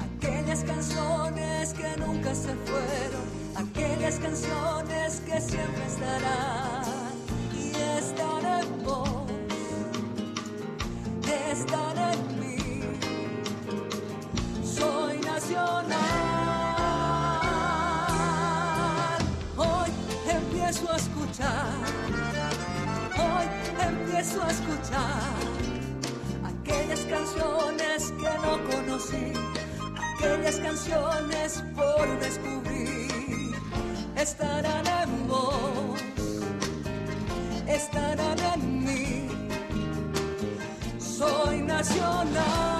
aquellas canciones que nunca se fueron, aquellas canciones que siempre estarán y están en vos, están en mí. Soy nacional. Hoy empiezo a escuchar, hoy empiezo a escuchar canciones que no conocí, aquellas canciones por descubrir, estarán en vos, estarán en mí. Soy nacional,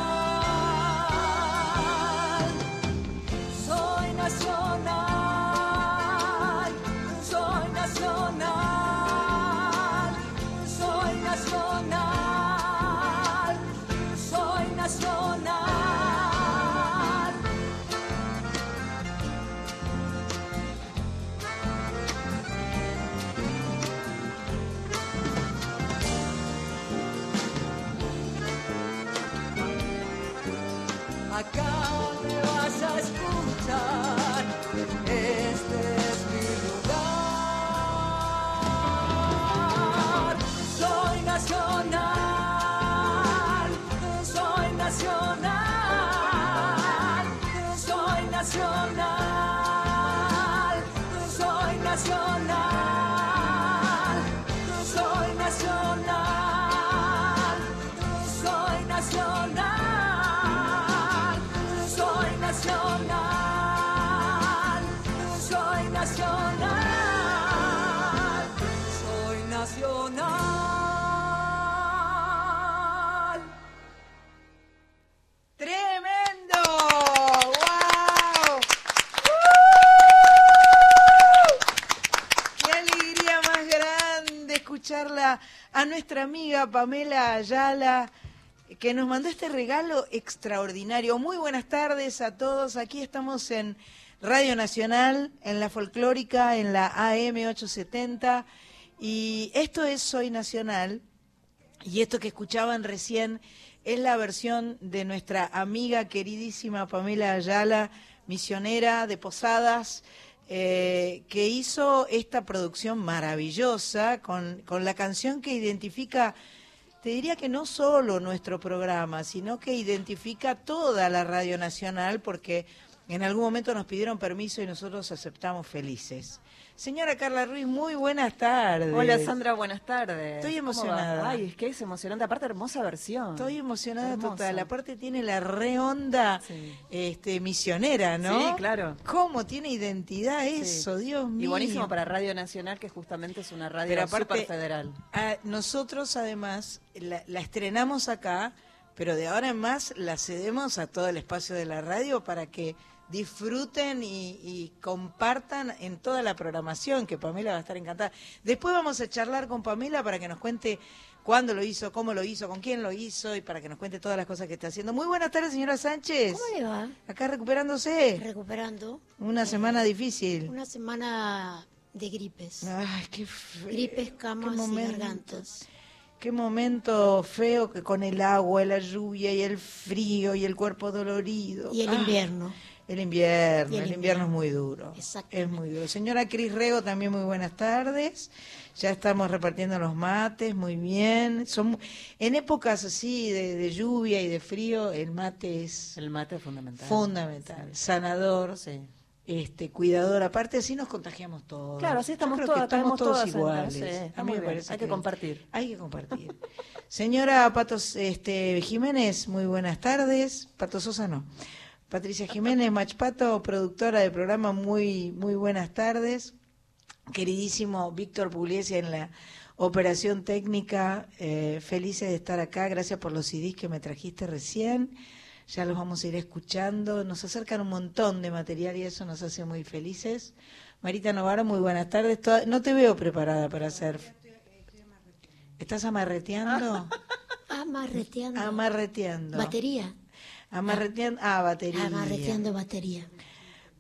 nuestra amiga Pamela Ayala, que nos mandó este regalo extraordinario. Muy buenas tardes a todos. Aquí estamos en Radio Nacional, en la folclórica, en la AM 870. Y esto es Soy Nacional. Y esto que escuchaban recién es la versión de nuestra amiga queridísima Pamela Ayala, misionera de Posadas, eh, que hizo esta producción maravillosa con, con la canción que identifica, te diría que no solo nuestro programa, sino que identifica toda la Radio Nacional, porque en algún momento nos pidieron permiso y nosotros aceptamos felices. Señora Carla Ruiz, muy buenas tardes. Hola Sandra, buenas tardes. Estoy ¿Cómo emocionada. Ay, es que es emocionante. Aparte, hermosa versión. Estoy emocionada total. Aparte tiene la re onda Sí. este, misionera, ¿no? Sí, claro. ¿Cómo tiene identidad Sí. eso, Dios mío? Y buenísimo para Radio Nacional, que justamente es una radio Pero aparte, súper federal. a- nosotros además la, la estrenamos acá, pero de ahora en más la cedemos a todo el espacio de la radio para que disfruten y, y compartan en toda la programación, que Pamela va a estar encantada. Después vamos a charlar con Pamela para que nos cuente cuándo lo hizo, cómo lo hizo, con quién lo hizo y para que nos cuente todas las cosas que está haciendo. Muy buenas tardes, señora Sánchez. ¿Cómo le va? Acá recuperándose. Recuperando Una semana difícil. una semana de gripes. Ay, qué feo. Gripes, qué camas y gargantas. Qué momento feo que con el agua, la lluvia y el frío y el cuerpo dolorido. Y el Ah, invierno. El invierno, el, el invierno es muy duro. Exactamente. Es muy duro. Señora Cris Rego, también muy buenas tardes. Ya estamos repartiendo los mates, muy bien. Son en épocas así de, de lluvia y de frío, el mate es El mate es fundamental. fundamental, sanador, Sí. este, cuidador. Aparte, así nos contagiamos todos. Claro, así estamos creo que estamos estamos todos todas, iguales. A está mí muy me bien, parece hay que compartir. Hay que compartir. Señora Patos este, Jiménez, muy buenas tardes. Pato Sosa no. Patricia Jiménez, Machpato, productora del programa, muy, muy buenas tardes. Queridísimo Víctor Pugliese en la operación técnica, eh, felices de estar acá. Gracias por los CDs que me trajiste recién. Ya los vamos a ir escuchando. Nos acercan un montón de material y eso nos hace muy felices. Marita Novaro, muy buenas tardes. Toda- No te veo preparada para hacer. ¿Estás amarreteando? Amarreteando. Amarreteando. Batería. Amarreteando. Ah, batería. Amarreteando batería.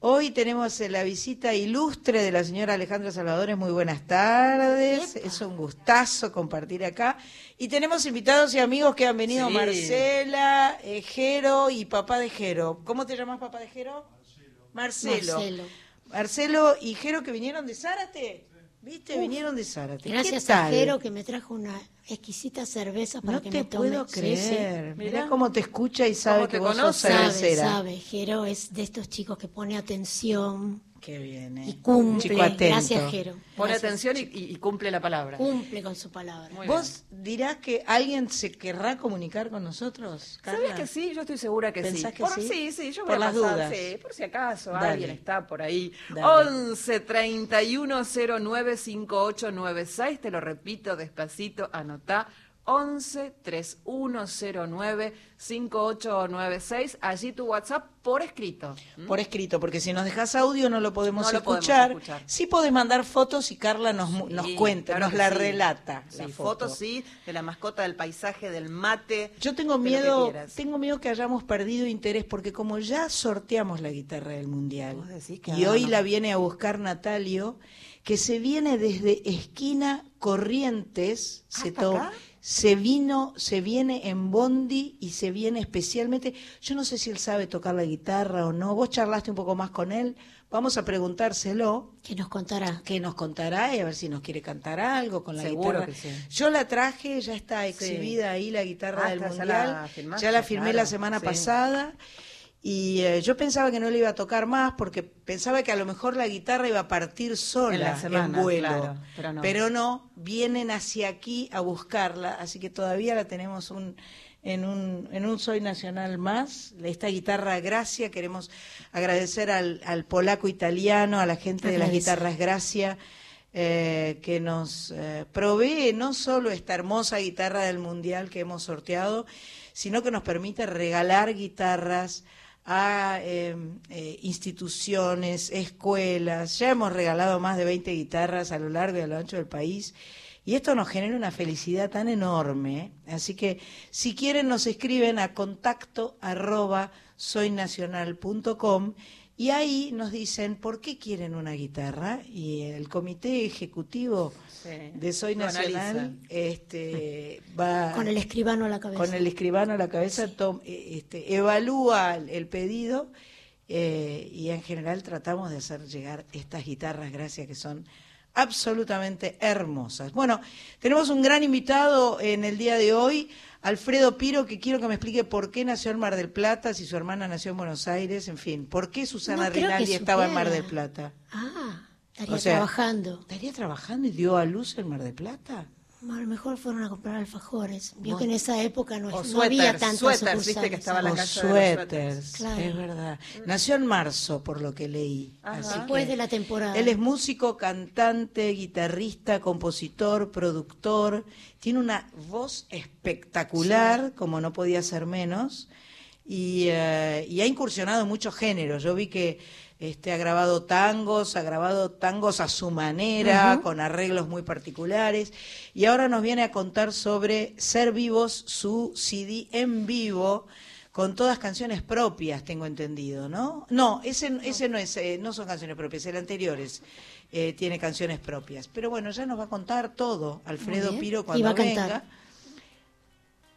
Hoy tenemos eh, la visita ilustre de la señora Alejandra Salvadores. Muy buenas tardes. Epa. Es un gustazo compartir acá. Y tenemos invitados y amigos que han venido. Sí. Marcela, eh, Jero y papá de Jero. ¿Cómo te llamas papá de Jero? Marcelo. Marcelo. Marcelo y Jero que vinieron de Zárate. ¿Viste? vinieron de Zárate. Gracias ¿Qué a tal? Jero que me trajo una exquisita cerveza para No que te me tome. puedo Sí, sí. creer. Mirá cómo te escucha y sabe que te vos sos conoce. Sabe, cervecera. sabe. Jero es de estos chicos que pone atención Qué bien, ¿eh? y cumple. Chico atento. Gracias, Jero. Pone Gracias. atención y, cumple la palabra. Cumple con su palabra. Muy ¿Vos dirás que alguien se querrá comunicar con nosotros? ¿Sabes que sí? Yo estoy segura que sí. ¿Pensás que por, sí? sí? yo Por voy a las pasar, dudas. sí, por si acaso Dale. alguien está por ahí. Dale. 11 31 09 5896, te lo repito despacito, anotá. 11 3109 5896, allí tu WhatsApp por escrito. ¿m? Por escrito, porque si nos dejas audio no lo podemos, No lo podemos escuchar. Sí podés mandar fotos y Carla nos, nos cuenta, claro nos la sí. relata. Sí, la foto. fotos sí, de la mascota, del paisaje, del mate. Yo tengo miedo, tengo miedo que hayamos perdido interés porque como ya sorteamos la guitarra del mundial que y hoy no. la viene a buscar Natalio, que se viene desde esquina Corrientes, se, ¿Hasta to- acá? Se vino, se viene en Bondi y se viene especialmente. Yo no sé si él sabe tocar la guitarra o no. Vos charlaste un poco más con él. Vamos a preguntárselo Que nos contará. que nos contará y a ver si nos quiere cantar algo con la Seguro guitarra. que sí. Yo la traje, ya está exhibida ahí la guitarra Ah, del mundial. la ya la claro, la semana sí. pasada y eh, yo pensaba que no le iba a tocar más porque pensaba que a lo mejor la guitarra iba a partir sola En la semana, vuelo, claro, pero no. pero no, vienen hacia aquí a buscarla, así que todavía la tenemos un en un, en un Soy Nacional más, esta guitarra Gracia, queremos agradecer al, al polaco italiano, a la gente de las guitarras Gracia, eh, que nos eh, provee no solo esta hermosa guitarra del Mundial que hemos sorteado, sino que nos permite regalar guitarras a eh, eh, instituciones, escuelas. Ya hemos regalado más de 20 guitarras a lo largo y a lo ancho del país. Y esto nos genera una felicidad tan enorme. ¿eh? Así que si quieren nos escriben a contacto arroba soynacional.com y ahí nos dicen por qué quieren una guitarra y el comité ejecutivo Sí, de Soy Nacional este, va Con el escribano a la cabeza. con el escribano a la cabeza, tom- eh, este, evalúa el, el pedido eh, y en general tratamos de hacer llegar estas guitarras, gracias, que son absolutamente hermosas. Bueno, tenemos un gran invitado en el día de hoy, Alfredo Piro, que quiero que me explique por qué nació en Mar del Plata, si su hermana nació en Buenos Aires, en fin, por qué Susana No Rinaldi estaba en Mar del Plata. Ah, estaría O sea, trabajando. ¿Estaría trabajando y dio a luz en Mar del Plata? A lo mejor fueron a comprar alfajores. Vio que en esa época no, O no había suéteres, tantas suéteres, viste que estaba la O casa de los suéteres. Claro. es verdad. Nació en marzo, por lo que leí. Así Después que- de la temporada. Él es músico, cantante, guitarrista, compositor, productor. Tiene una voz espectacular, como no podía ser menos. Y, eh, y ha incursionado en muchos géneros. Yo vi que este, ha grabado tangos, ha grabado tangos a su manera, con arreglos muy particulares. Y ahora nos viene a contar sobre Ser Vivos, su CD en vivo, con todas canciones propias, tengo entendido, ¿no? No, ese, ese no es, eh, no son canciones propias, el anterior es, eh, tiene canciones propias. Pero bueno, ya nos va a contar todo, Alfredo. Piro, Y cuando va a cantar.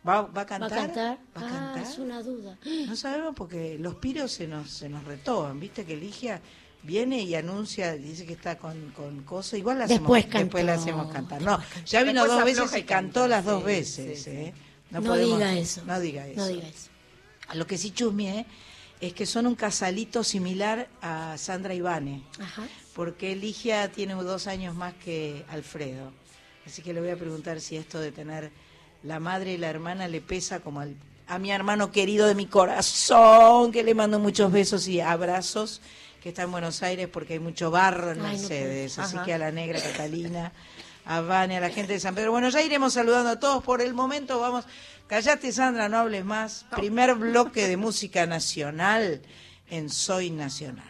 ¿Va, va a ¿Va cantar? a cantar? ¿Va a ah, cantar? es una duda. No sabemos porque los piros se nos, se nos retoban, viste que Ligia viene y anuncia, dice que está con, con cosas, igual la hacemos, Después después la hacemos cantar. No, ya vino Después dos veces y cantó canta, las dos sí, veces. sí, sí. ¿eh? No, podemos- diga eso. No diga eso. No diga eso. Lo que sí chusmeé es que son un casalito similar a Sandra Ivane, Ajá. porque Ligia tiene dos años más que Alfredo. Así que le voy a preguntar si esto de tener la madre y la hermana le pesa como al- a mi hermano querido de mi corazón, que le mando muchos besos y abrazos, que está en Buenos Aires porque hay mucho barro en Ay, no Mercedes. Así Ajá. que a la negra Catalina, a Vane, a la gente de San Pedro. Bueno, ya iremos saludando a todos. Por el momento vamos. Callate, Sandra, no hables más. Primer bloque de música nacional en Soy Nacional.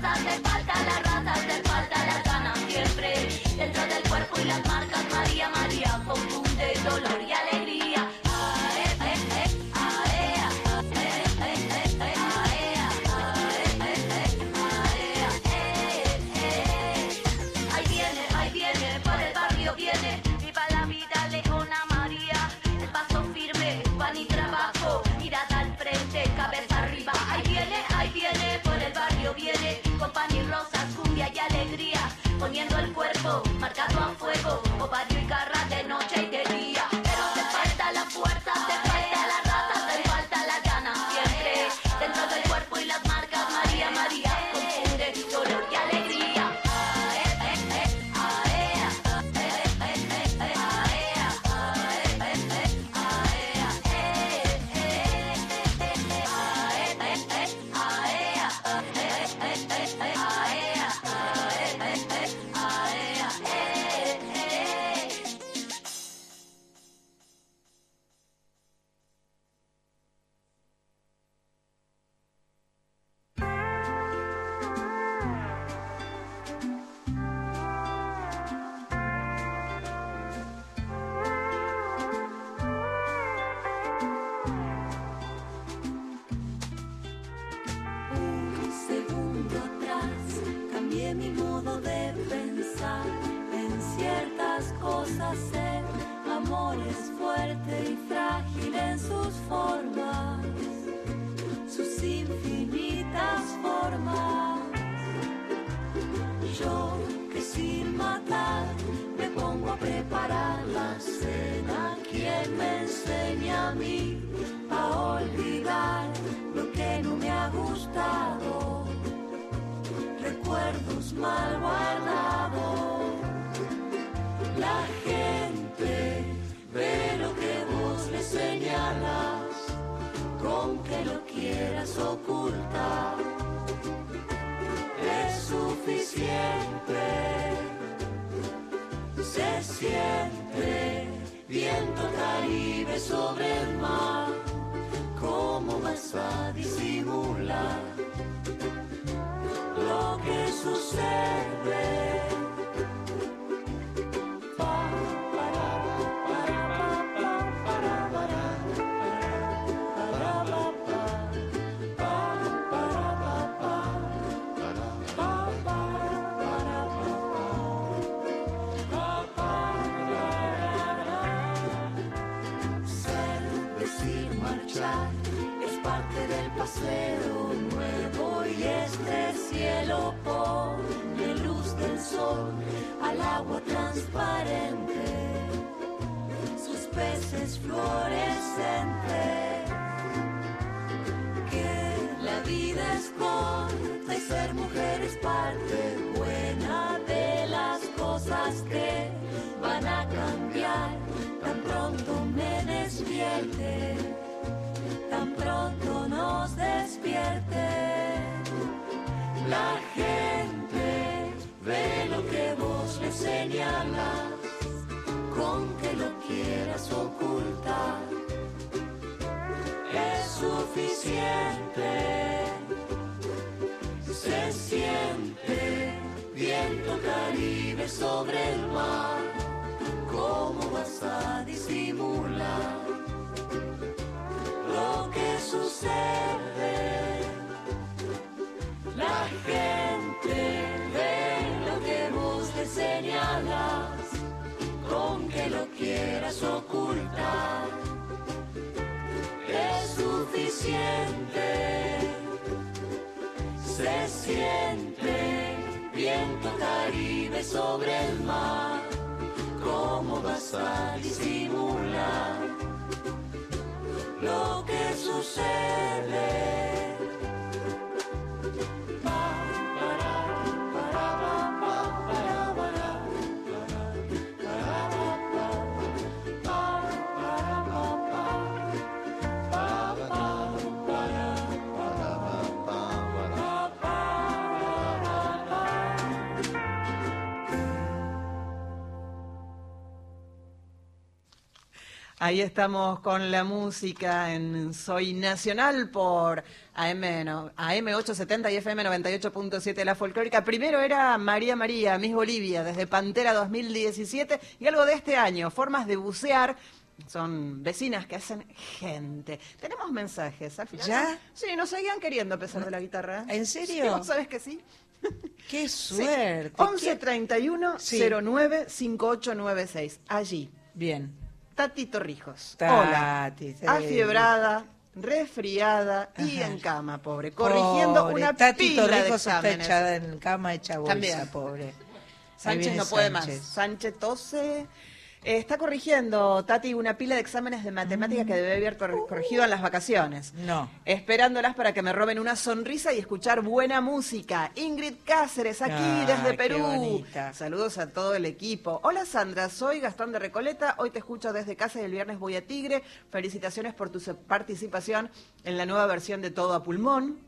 Hasta sucede. Ahí estamos con la música en Soy Nacional por AM, no, AM870 y FM 98.7 La Folclórica. Primero era María María, Miss Bolivia, desde Pantera 2017 y algo de este año, formas de bucear. Son vecinas que hacen gente. Tenemos mensajes al final. ¿Ya? Sí, nos seguían queriendo a pesar de la guitarra. ¿En serio? Sí, ¿Vos sabés que sí? ¡Qué Sí. suerte! 11 31 Sí. 09 5896. Allí. Bien. Tati Torrijos. Tati, Hola. Afiebrada, resfriada y en cama, pobre. Corrigiendo Pobre, una Tati pila de Torrijos está exámenes. echada en cama, hecha bolsa, También. pobre. Sánchez no puede más. Sánchez tose. Está corrigiendo, Tati, una pila de exámenes de matemáticas que debe haber cor- corregido en las vacaciones. No. Esperándolas para que me roben una sonrisa y escuchar buena música. Ingrid Cáceres, aquí Ay, desde Perú. Saludos a todo el equipo. Hola Sandra, soy Gastón de Recoleta. Hoy te escucho desde casa y el viernes voy a Tigre. Felicitaciones por tu participación en la nueva versión de Todo a Pulmón.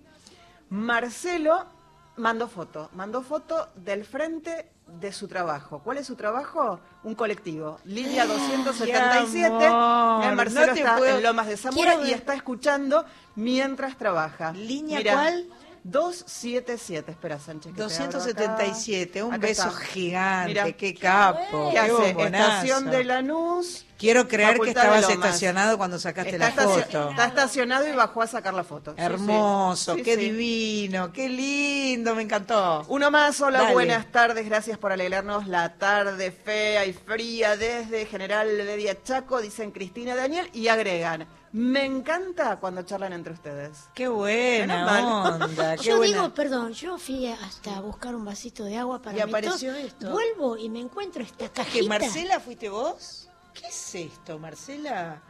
Marcelo mandó foto, mandó foto del frente de su trabajo. ¿Cuál es su trabajo? Un colectivo. Línea 277. Qué amor. Eh, Marcelo No te está puedo- en Lomas de Zamora Quiero y está escuchando mientras trabaja. ¿Línea Mirá, cuál? 277. Espera, Sánchez. que te abro acá. 277, un Acá beso está. gigante, Mirá. qué capo, ¿Qué hace? Estación de Lanús. Quiero creer que Facultad estabas estacionado cuando sacaste Está, la foto. está estacionado y bajó a sacar la foto. Sí. Hermoso, Sí, qué sí. divino, qué lindo, me encantó. Uno más, hola, Dale. buenas tardes, gracias por alegrarnos la tarde fea y fría desde General Bedia Chaco, dicen Cristina Daniel, y agregan, me encanta cuando charlan entre ustedes. Qué buena onda, qué Yo buena. digo, perdón, yo fui hasta buscar un vasito de agua para Y mi apareció tos. esto. Vuelvo y me encuentro esta ¿Que cajita. Marcela fuiste vos? ¿Qué es esto, Marcela?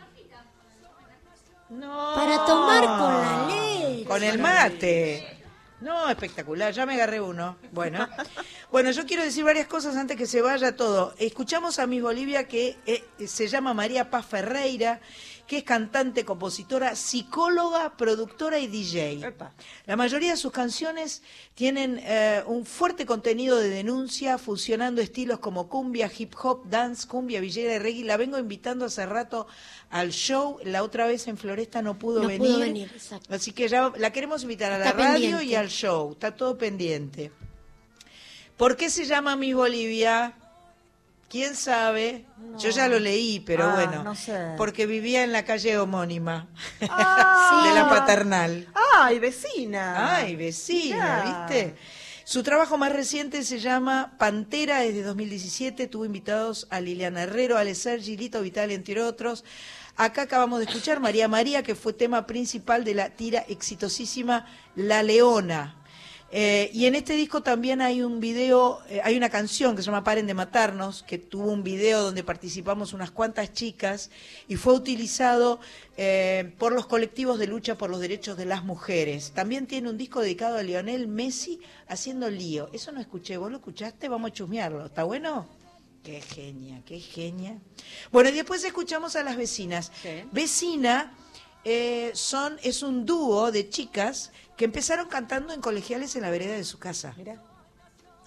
No. Para tomar con la leche. Con el mate. No, espectacular, ya me agarré uno. Bueno, bueno, yo quiero decir varias cosas antes que se vaya todo. Escuchamos a Miss Bolivia que eh, se llama María Paz Ferreira, que es cantante, compositora, psicóloga, productora y DJ. Epa. La mayoría de sus canciones tienen eh, un fuerte contenido de denuncia, fusionando estilos como cumbia, hip hop, dance, cumbia, villera y reggae. La vengo invitando hace rato al show. La otra vez en Floresta no pudo No venir. pudo venir, exacto. Así que ya la queremos invitar a la radio y al show. Está todo pendiente. ¿Por qué se llama Miss Bolivia? ¿Quién sabe? Yo ya lo leí, pero Ah, bueno. no sé. Porque vivía en la calle homónima Ah. de la paternal. ¡Ay, vecina! Ay, vecina, Mirá. ¿viste? Su trabajo más reciente se llama Pantera, desde 2017. Tuvo invitados a Liliana Herrero, Ale Sergi, Lito Vital, entre otros. Acá acabamos de escuchar María María, que fue tema principal de la tira exitosísima La Leona. Eh, y en este disco también hay un video, eh, hay una canción que se llama Paren de Matarnos, que tuvo un video donde participamos unas cuantas chicas y fue utilizado eh, por los colectivos de lucha por los derechos de las mujeres. También tiene un disco dedicado a Lionel Messi haciendo lío. Eso no escuché, ¿vos lo escuchaste? Vamos a chusmearlo. ¿Está bueno? Qué genia, qué genia. Bueno, y después escuchamos a las vecinas. Sí. Vecina eh, son, es un dúo de chicas que empezaron cantando en colegiales en la vereda de su casa. Mirá.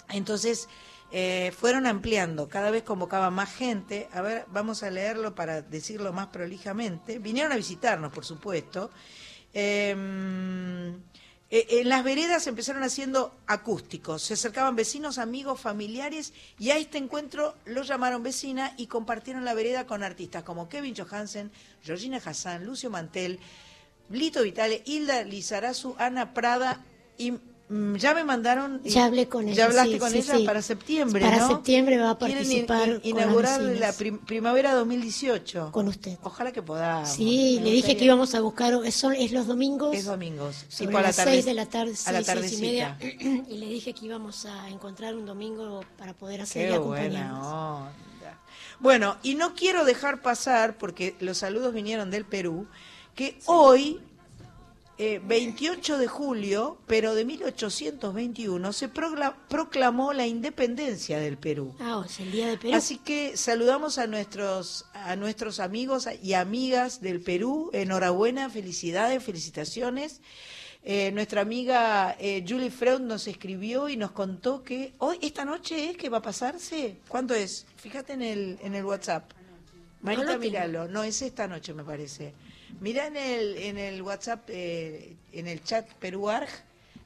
Entonces eh, fueron ampliando, cada vez convocaban más gente. A ver, vamos a leerlo para decirlo más prolijamente. Vinieron a visitarnos, por supuesto. Eh, eh, en las veredas empezaron haciendo acústicos, se acercaban vecinos, amigos, familiares y a este encuentro lo llamaron vecina y compartieron la vereda con artistas como Kevin Johansen, Georgina Hassan, Lucio Mantel, Lito Vitale, Hilda Lizarazu, Ana Prada y ya me mandaron. Ya hablé con ella, Ya hablaste sí, con sí, ella sí. para septiembre, Para ¿no? septiembre va a in- participar in- con inaugurar vecinas. la prim- primavera 2018. Con usted. Ojalá que podamos. Sí, Me le dije que íbamos a buscar, son, es los domingos. Es domingos. Sobre tipo a la las tarde- seis de la tarde, a la seis y media. Y le dije que íbamos a encontrar un domingo para poder hacer Qué buena onda. Bueno, y no quiero dejar pasar, porque los saludos vinieron del Perú, que hoy, eh, 28 de julio, pero de 1821, se proclamó la independencia del Perú. Ah, es el día de Perú. Así que saludamos a nuestros a nuestros amigos y amigas del Perú. Enhorabuena, felicidades, felicitaciones. Eh, nuestra amiga eh, Julie Freud nos escribió y nos contó que hoy, esta noche es que va a pasarse. ¿Cuánto es? Fíjate en el, en el WhatsApp. Marita, No míralo. No, es esta noche, me parece. Mira en el, en el WhatsApp, eh, en el chat Peruarg,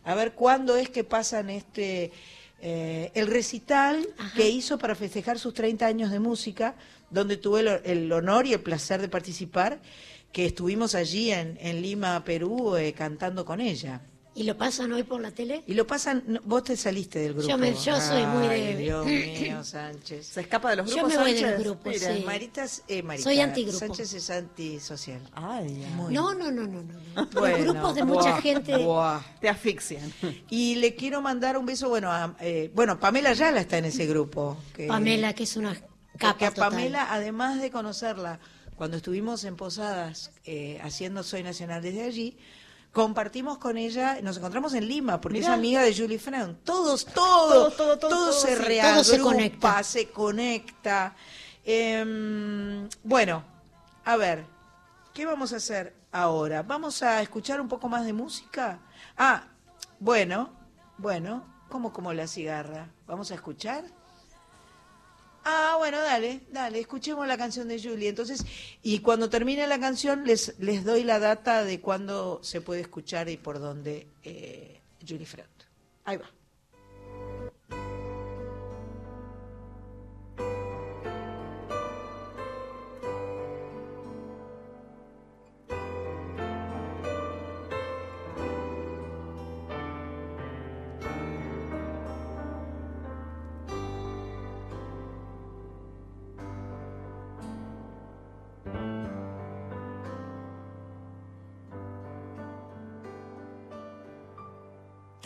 a ver cuándo es que pasan este eh, el recital Ajá. que hizo para festejar sus 30 años de música, donde tuve el, el honor y el placer de participar, que estuvimos allí en, en Lima, Perú, eh, cantando con ella. ¿Y lo pasan hoy por la tele? Y lo pasan, no, vos te saliste del grupo. Yo me- yo soy muy Ay, de- Dios mío, Sánchez. Se escapa de los Yo grupos me voy del Sánchez? grupo, Mira. sí. Marita, es- eh, Marita, Soy antigrupo. Sánchez es antisocial. Ay. Muy No, no, no, no, no. Bueno, Los grupos de mucha buah, gente. buah. Te asfixian. Y le quiero mandar un beso, bueno, a, eh, bueno, Pamela Yala está en ese grupo. que- Pamela, que es una porque capa a total. Pamela, además de conocerla, cuando estuvimos en Posadas eh, haciendo Soy Nacional desde allí, compartimos con ella, nos encontramos en Lima, porque Mirá. es amiga de Julie Freund. Todos, Todo, todo, todo, todo, todo, se sí, reagrupa, todo se conecta. se conecta. Em, bueno, a ver, ¿qué vamos a hacer ahora? ¿Vamos a escuchar un poco más de música? Ah, bueno, bueno, como como la cigarra. ¿Vamos a escuchar? Ah, bueno, dale, dale, escuchemos la canción de Julie. Entonces, y cuando termine la canción les, les doy la data de cuándo se puede escuchar y por dónde eh, Julie Freund. Ahí va.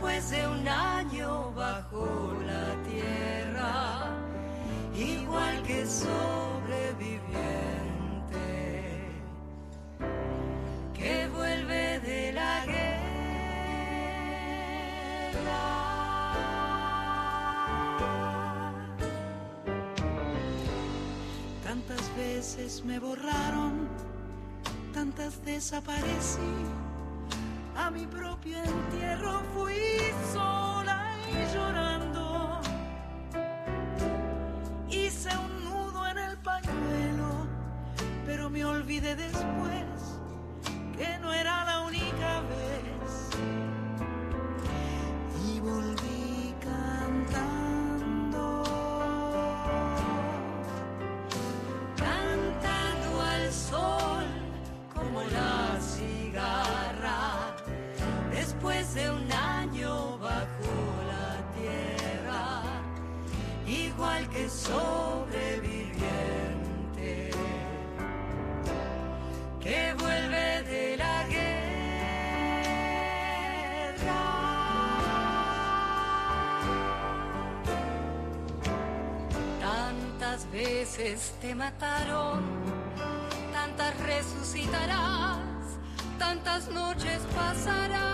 Después de un año bajo la tierra, igual que sobreviviente que vuelve de la guerra. Tantas veces me borraron, tantas desaparecí. A mi propio entierro fui sola y llorando. Hice un nudo en el pañuelo, pero me olvidé después te mataron, tantas resucitarás, tantas noches pasarás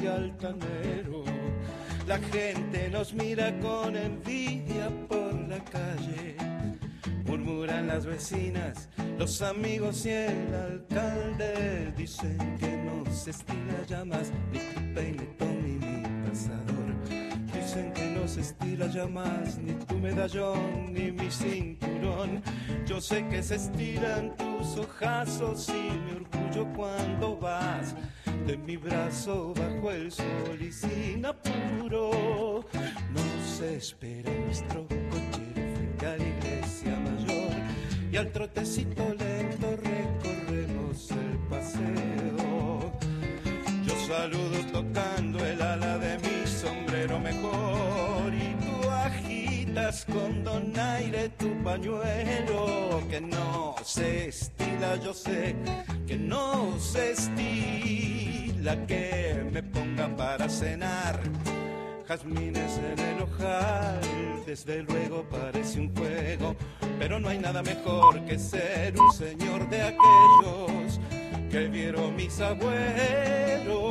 y altanero. La gente nos mira con envidia por la calle. Murmuran las vecinas, los amigos y el alcalde. Dicen que no se estila ya más ni tu peinetón ni mi pasador. Dicen que no se estila ya más ni tu medallón ni mi cinturón. Yo sé que se estiran tus ojazos y mi orgullo cuando vas de mi brazo bajo el sol y sin apuro. No se espera nuestro cochero frente a la iglesia mayor y al trotecito lento recorremos el paseo. Yo saludo tocando el ala de mi sombrero mejor y tú agitas con donaire pañuelo que no se estila, yo sé que no se estila que me ponga para cenar. Jazmines en el ojal, desde luego parece un juego, pero no hay nada mejor que ser un señor de aquellos que vieron mis abuelos.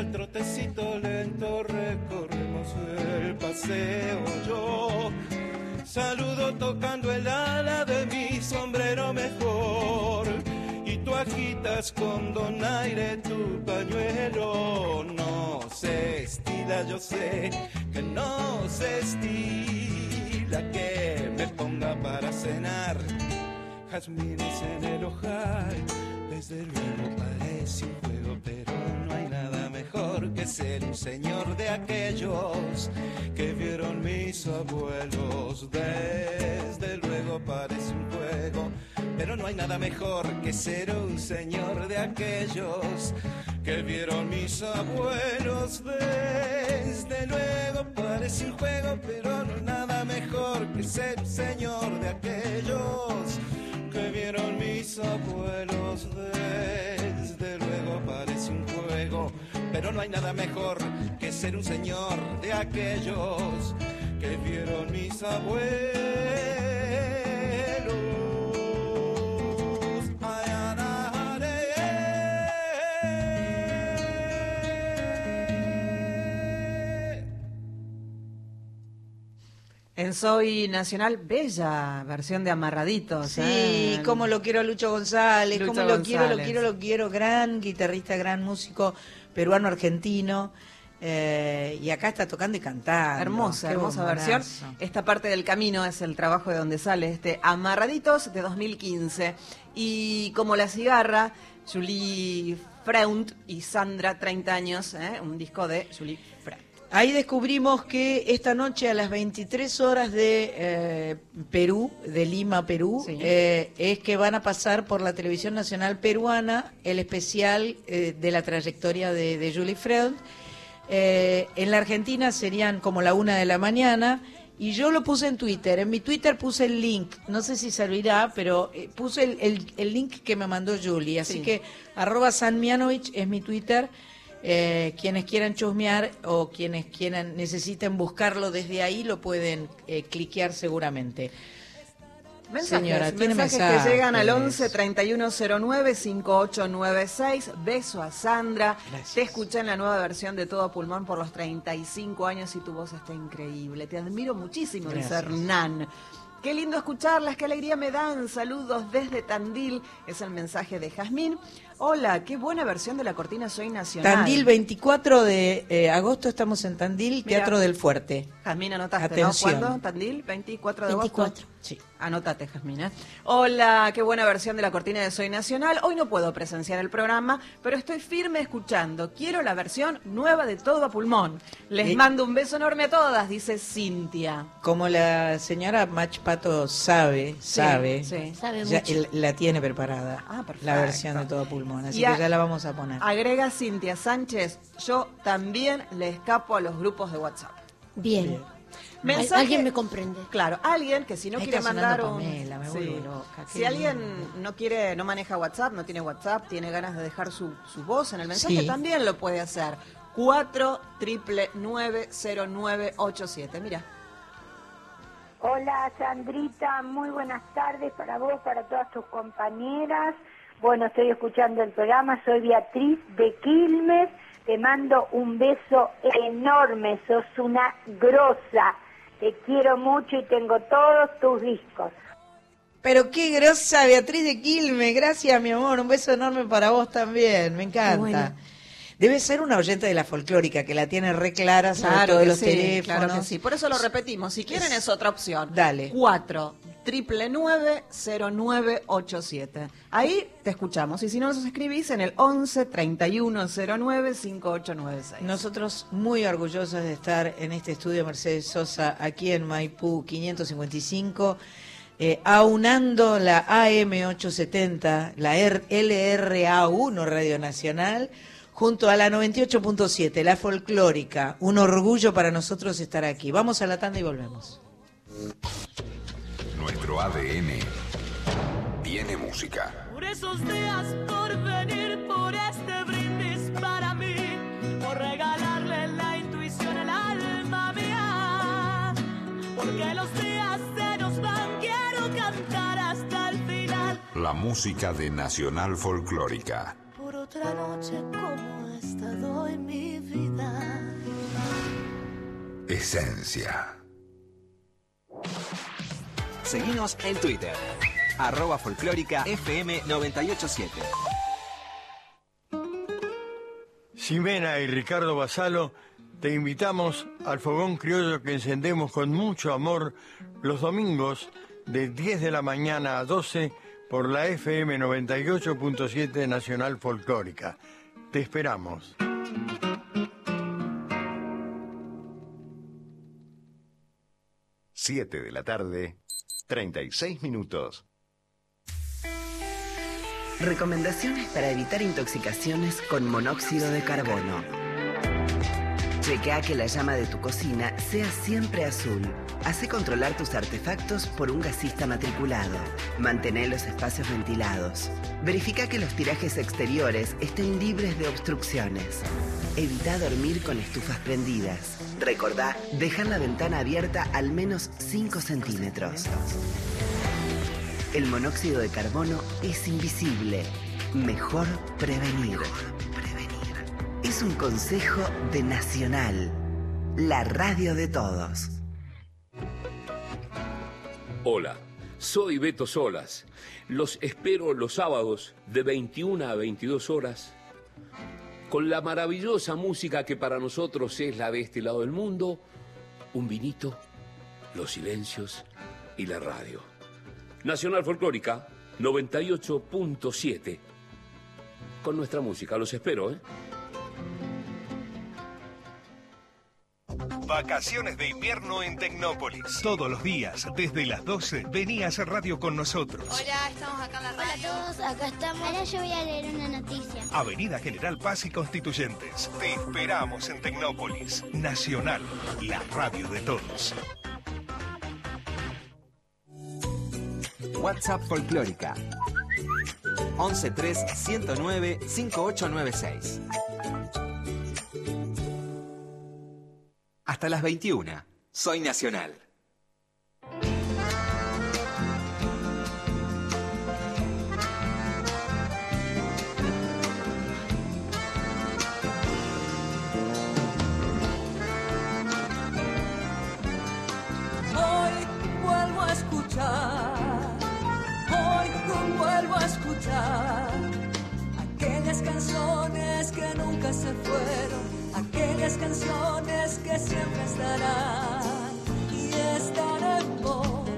Al trotecito lento recorremos el paseo. Yo saludo tocando el ala de mi sombrero mejor y tú agitas con donaire tu pañuelo. No se estila, yo sé que no se estila que me ponga para cenar jazmines en el ojal. Desde luego parece un juego, pero no hay nada mejor que ser un señor de aquellos que vieron mis abuelos. Desde luego parece un juego, pero no hay nada mejor que ser un señor de aquellos que vieron mis abuelos. Desde luego parece un juego, pero no hay nada mejor que ser un señor de aquellos que vieron mis abuelos. Desde luego parece un juego, pero no hay nada mejor que ser un señor de aquellos que vieron mis abuelos. En Soy Nacional, bella versión de Amarraditos. Sí, ¿eh? como lo quiero a Lucho González, Lucho como lo quiero, lo quiero, lo quiero, gran guitarrista, gran músico peruano-argentino. eh, y acá está tocando y cantando. Hermosa, Qué hermosa versión. Esta parte del camino es el trabajo de donde sale este Amarraditos de 2015. Y como la cigarra, Julie Freunt y Sandra, 30 años, ¿eh? un disco de Julie. Ahí descubrimos que esta noche a las 23 horas de eh, Perú, de Lima, Perú, Sí. eh, es que van a pasar por la televisión nacional peruana el especial eh, de la trayectoria de, de Julie Freud. En la Argentina serían como la una de la mañana y yo lo puse en Twitter. En mi Twitter puse el link, no sé si servirá, pero puse el, el- el link que me mandó Julie. Así Sí. que arroba Sanmianovich es mi Twitter. Eh, quienes quieran chusmear o quienes quieran necesiten buscarlo desde ahí lo pueden eh, cliquear seguramente. Mensajes, Señora, tiene mensajes mensajes. que llegan al 11 3109 5896. Beso a Sandra. Gracias. Te escuché en la nueva versión de Todo Pulmón por los 35 años y tu voz está increíble. Te admiro muchísimo, dice. Hernán. Qué lindo escucharlas, qué alegría me dan. Saludos desde Tandil, es el mensaje de Jazmín. Hola, qué buena versión de la cortina Soy Nacional. Tandil, 24 de eh, agosto estamos en Tandil, Mira. Teatro del Fuerte. Jazmín, anotaste, Atención. ¿no? ¿Cuándo? ¿Tandil? 24 de 24. agosto. Sí. Anótate, Jasmina. Hola, qué buena versión de la cortina de Soy Nacional. Hoy no puedo presenciar el programa, pero estoy firme escuchando. Quiero la versión nueva de todo a pulmón. Les Eh. mando un beso enorme a todas, dice Cintia. Como la señora Mach Pato sabe, sabe, sí. Sabe ya mucho. él- la tiene preparada Ah, perfecto. la versión de todo pulmón, así Y a- que ya la vamos a poner. Agrega Cintia Sánchez, yo también le escapo a los grupos de WhatsApp. Bien. Mensaje- Alguien me comprende. Claro, alguien que si no Ahí quiere mandar sonando un... Pamela, me vuelvo loca, Si alguien no quiere, no maneja WhatsApp, no tiene WhatsApp, tiene ganas de dejar su, su voz en el mensaje, Sí. también lo puede hacer. 4 triple 0987. Mira. Hola Sandrita, muy buenas tardes para vos, para todas tus compañeras. Bueno, estoy escuchando el programa, soy Beatriz de Quilmes, te mando un beso enorme, sos una grosa, te quiero mucho y tengo todos tus discos. Pero qué grosa Beatriz de Quilme, gracias mi amor, un beso enorme para vos también, me encanta. bueno. Debe ser una oyente de la folclórica que la tiene re clara, sabe Claro los sí, teléfonos. claro que sí. Por eso lo repetimos. Si quieren es otra opción. Dale. 4 triple 0987. Ahí te escuchamos. Y si no nos escribís en el 11 31 09 5896. Nosotros muy orgullosos de estar en este estudio Mercedes Sosa, aquí en Maipú 555, eh, aunando la AM870, la R- LRA1 Radio Nacional, junto a la 98.7, la folclórica. Un orgullo para nosotros estar aquí. Vamos a la tanda y volvemos. Nuestro ADN tiene música. Por esos días, por venir, por este brindis para mí, por regalarle la intuición al alma mía. Porque los días se nos van, quiero cantar hasta el final. La música de Nacional Folclórica. Otra noche como esta doy mi vida. Esencia. Seguinos en Twitter. Arroba folclórica FM 987. Ximena y Ricardo Basalo, te invitamos al fogón criollo que encendemos con mucho amor los domingos de 10 de la mañana a 12 por la FM 98.7 Nacional Folclórica. Te esperamos. Siete de la tarde, 36 minutos. Recomendaciones para evitar intoxicaciones con monóxido de carbono. Chequea que la llama de tu cocina sea siempre azul. Hace controlar tus artefactos por un gasista matriculado. Mantén los espacios ventilados. Verifica que los tirajes exteriores estén libres de obstrucciones. Evita dormir con estufas prendidas. Recordá dejar la ventana abierta al menos 5 centímetros. El monóxido de carbono es invisible. Mejor prevenir. Es un consejo de Nacional, la radio de todos. Hola, soy Beto Solas. Los espero los sábados de 21 a 22 horas con la maravillosa música que para nosotros es la de este lado del mundo, un vinito, los silencios y la radio. Nacional Folclórica 98.7. Con nuestra música, los espero, ¿eh? Vacaciones de invierno en Tecnópolis. Todos los días, desde las 12, vení a hacer radio con nosotros. Hola, estamos acá en la radio. Hola a todos, acá estamos. Ahora yo voy a leer una noticia. Avenida General Paz y Constituyentes. Te esperamos en Tecnópolis. Nacional, la radio de todos. WhatsApp folclórica. 113 109 5896. Hasta las 21. Soy Nacional. hoy vuelvo a escuchar hoy vuelvo a escuchar aquellas canciones que nunca se fueron siempre estarán y están en vos,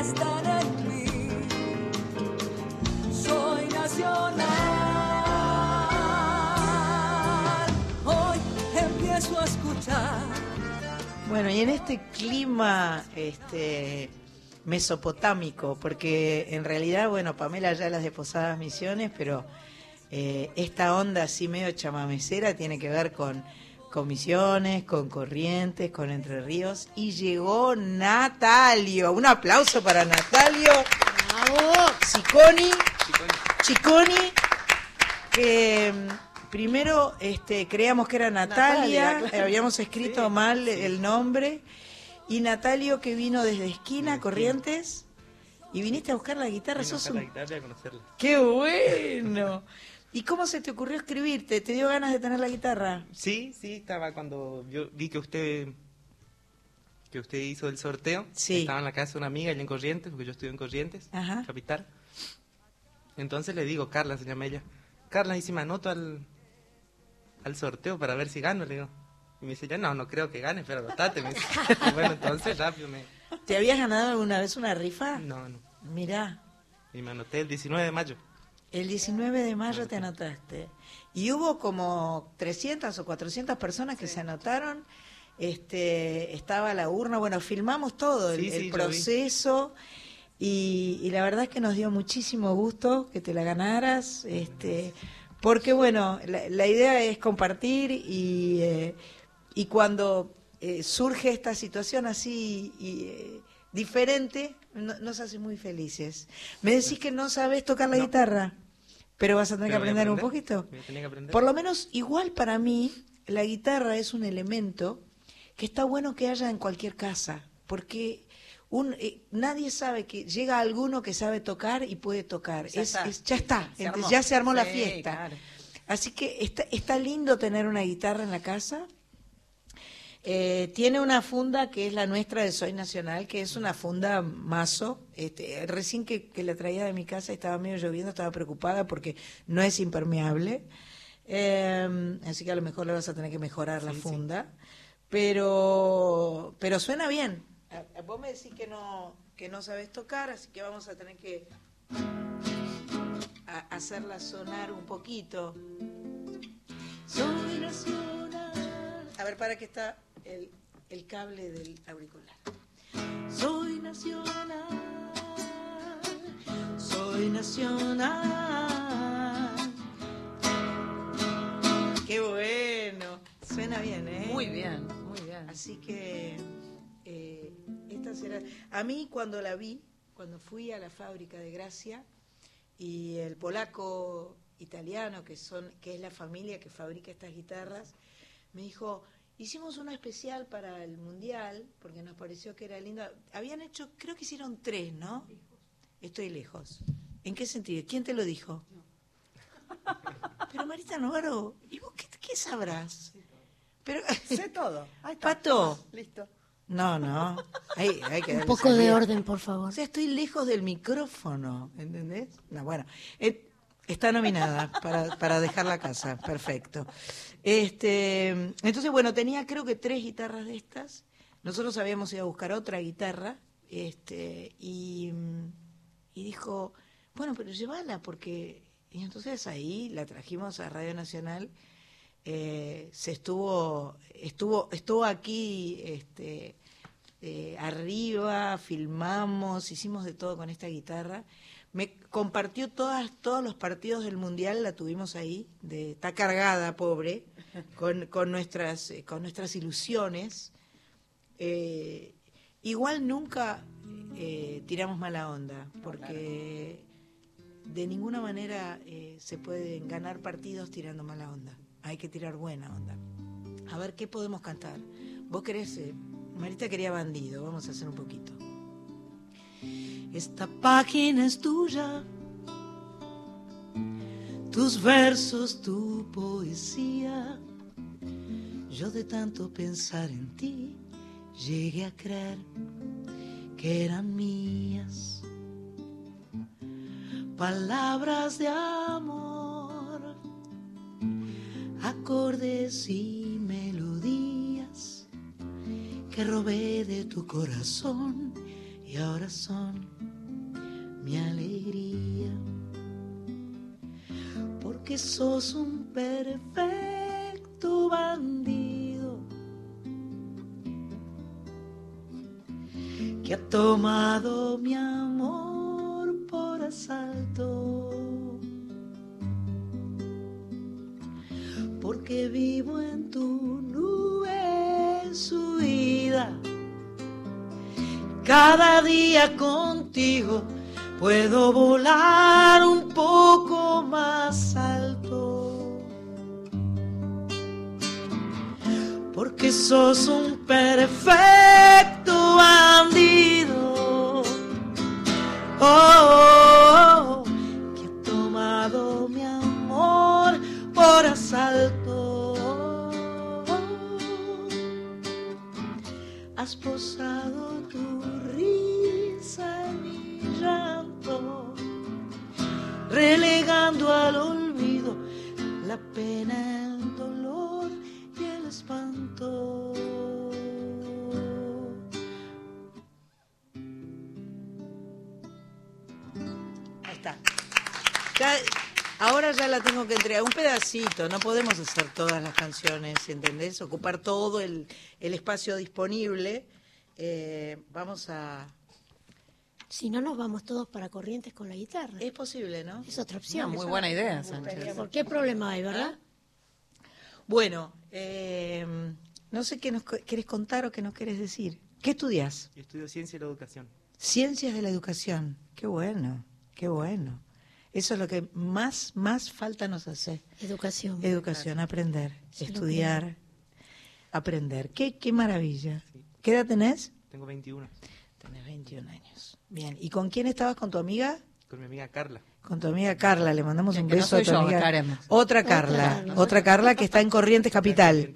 están en mí. Soy nacional. Hoy empiezo a escuchar. Bueno, y en este clima este, mesopotámico, porque en realidad, bueno, Pamela ya las de Posadas Misiones, pero eh, esta onda así medio chamamecera tiene que ver con, con Misiones, con Corrientes, con Entre Ríos, y llegó Natalio. Un aplauso para Natalio. ¡Bravo! Chiconi, Chiconi, que mm, primero este, creíamos que era Natalia, Natalia, claro. habíamos escrito mal el nombre, y Natalio que vino desde esquina, Corrientes, y viniste a buscar la guitarra, Vine a sos buscar la un... guitarra y a conocerla. ¡Qué bueno! ¿Y cómo se te ocurrió escribirte? ¿Te dio ganas de tener la guitarra? Sí, sí, estaba cuando yo vi que usted que usted hizo el sorteo. Sí. Estaba en la casa de una amiga allá en Corrientes, porque yo estudio en Corrientes, Ajá. capital. Entonces le digo, Carla, se llama ella. Carla, y si me anoto al, al sorteo para ver si gano, le digo. Y me dice, ya no, no creo que gane, pero anotate. Me dice. Y bueno, entonces rápido me... ¿Te habías ganado alguna vez una rifa? No, no. Mirá, Y me anoté el 19 de mayo. El 19 de mayo te anotaste. Y hubo como 300 o 400 personas que se anotaron. Este, estaba la urna, bueno, filmamos todo, el, Sí, proceso. Y, y la verdad es que nos dio muchísimo gusto que te la ganaras. Este, porque bueno, la, la idea es compartir y, eh, y cuando eh, surge esta situación así y, eh, diferente, no- nos hace muy felices. Me decís que no sabes tocar la guitarra, pero vas a tener que aprender un poquito. que aprender. Por lo menos, igual para mí, la guitarra es un elemento que está bueno que haya en cualquier casa, porque un, eh, nadie sabe que llega alguno que sabe tocar y puede tocar. Ya es, está. es- ya está, Se ent- armó. ya se armó la fiesta. claro. Así que está, está lindo tener una guitarra en la casa. Eh, tiene una funda que es la nuestra de Soy Nacional, que es una funda mazo. Este, recién que, que la traía de mi casa estaba medio lloviendo, estaba preocupada porque no es impermeable. Eh, así que a lo mejor le vas a tener que mejorar la funda. Pero, pero suena bien. A- a- Vos me decís que no, que no sabes tocar, así que vamos a tener que a- hacerla sonar un poquito. Soy nacional. A ver, para que está el, el cable del auricular. Soy nacional. Soy nacional. Qué bueno. Suena bien, ¿eh? Muy bien, muy bien. Así que eh, esta será. A mí cuando la vi, cuando fui a la fábrica de Gracia y el polaco italiano que son que es la familia que fabrica estas guitarras, me dijo hicimos una especial para el mundial porque nos pareció que era lindo. Habían hecho, creo que hicieron tres, ¿no? Estoy lejos. ¿En qué sentido? ¿Quién te lo dijo? Pero Marita Novaro, ¿y vos qué, qué sabrás? Pero, Sé todo. Ahí está. Pato. Listo. No, no. Hay, hay que Un poco de orden, por favor. O sea, estoy lejos del micrófono, ¿entendés? No, bueno, eh, está nominada para, para dejar la casa, perfecto. Este, entonces, bueno, tenía creo que tres guitarras de estas. Nosotros habíamos ido a buscar otra guitarra, este, y, mm, dijo, bueno, pero llévala, porque. Y entonces ahí la trajimos a Radio Nacional. eh, se estuvo, estuvo, estuvo aquí, este, eh, arriba, filmamos, hicimos de todo con esta guitarra. Me compartió todas, todos los partidos del mundial, la tuvimos ahí, de, está cargada, pobre, con, con nuestras, eh, con nuestras ilusiones. Eh, igual nunca eh, tiramos mala onda, porque de ninguna manera eh, se pueden ganar partidos tirando mala onda. Hay que tirar buena onda. A ver, ¿qué podemos cantar? Vos querés, Marita quería bandido, vamos a hacer un poquito. Esta página es tuya, tus versos, tu poesía. Yo de tanto pensar en ti, llegué a creer que eran mías. Palabras de amor acordes y melodías que robé de tu corazón y ahora son Porque sos un perfecto bandido que ha tomado mi amor por asalto. Porque vivo en tu nube subida. Cada día contigo puedo volar un poco Sos un perfecto bandido. Oh, oh, un pedacito, no podemos hacer todas las canciones, ¿entendés? Ocupar todo el, el espacio disponible. Eh, vamos a... Si no, nos vamos todos para Corrientes con la guitarra. Es posible, ¿no? Es otra opción. Una muy buena no- idea, Sánchez. ¿Por qué problema hay, verdad? Bueno, eh, no sé qué nos querés contar o qué nos querés decir. ¿Qué estudias? Yo estudio ciencia y la educación. Ciencias de la educación. Qué bueno, qué bueno. Eso es lo que más, más falta nos hace. Educación. Educación, aprender, Sí, estudiar, aprender. Qué, qué maravilla. ¿Qué edad tenés? Tengo 21. Tenés 21 años. Bien. ¿Y con quién estabas? ¿Con tu amiga? Con mi amiga Carla. Con tu amiga Carla. Le mandamos un no beso a tu yo, amiga. Otra Otra Carla. Otra Carla que está en Corrientes Capital.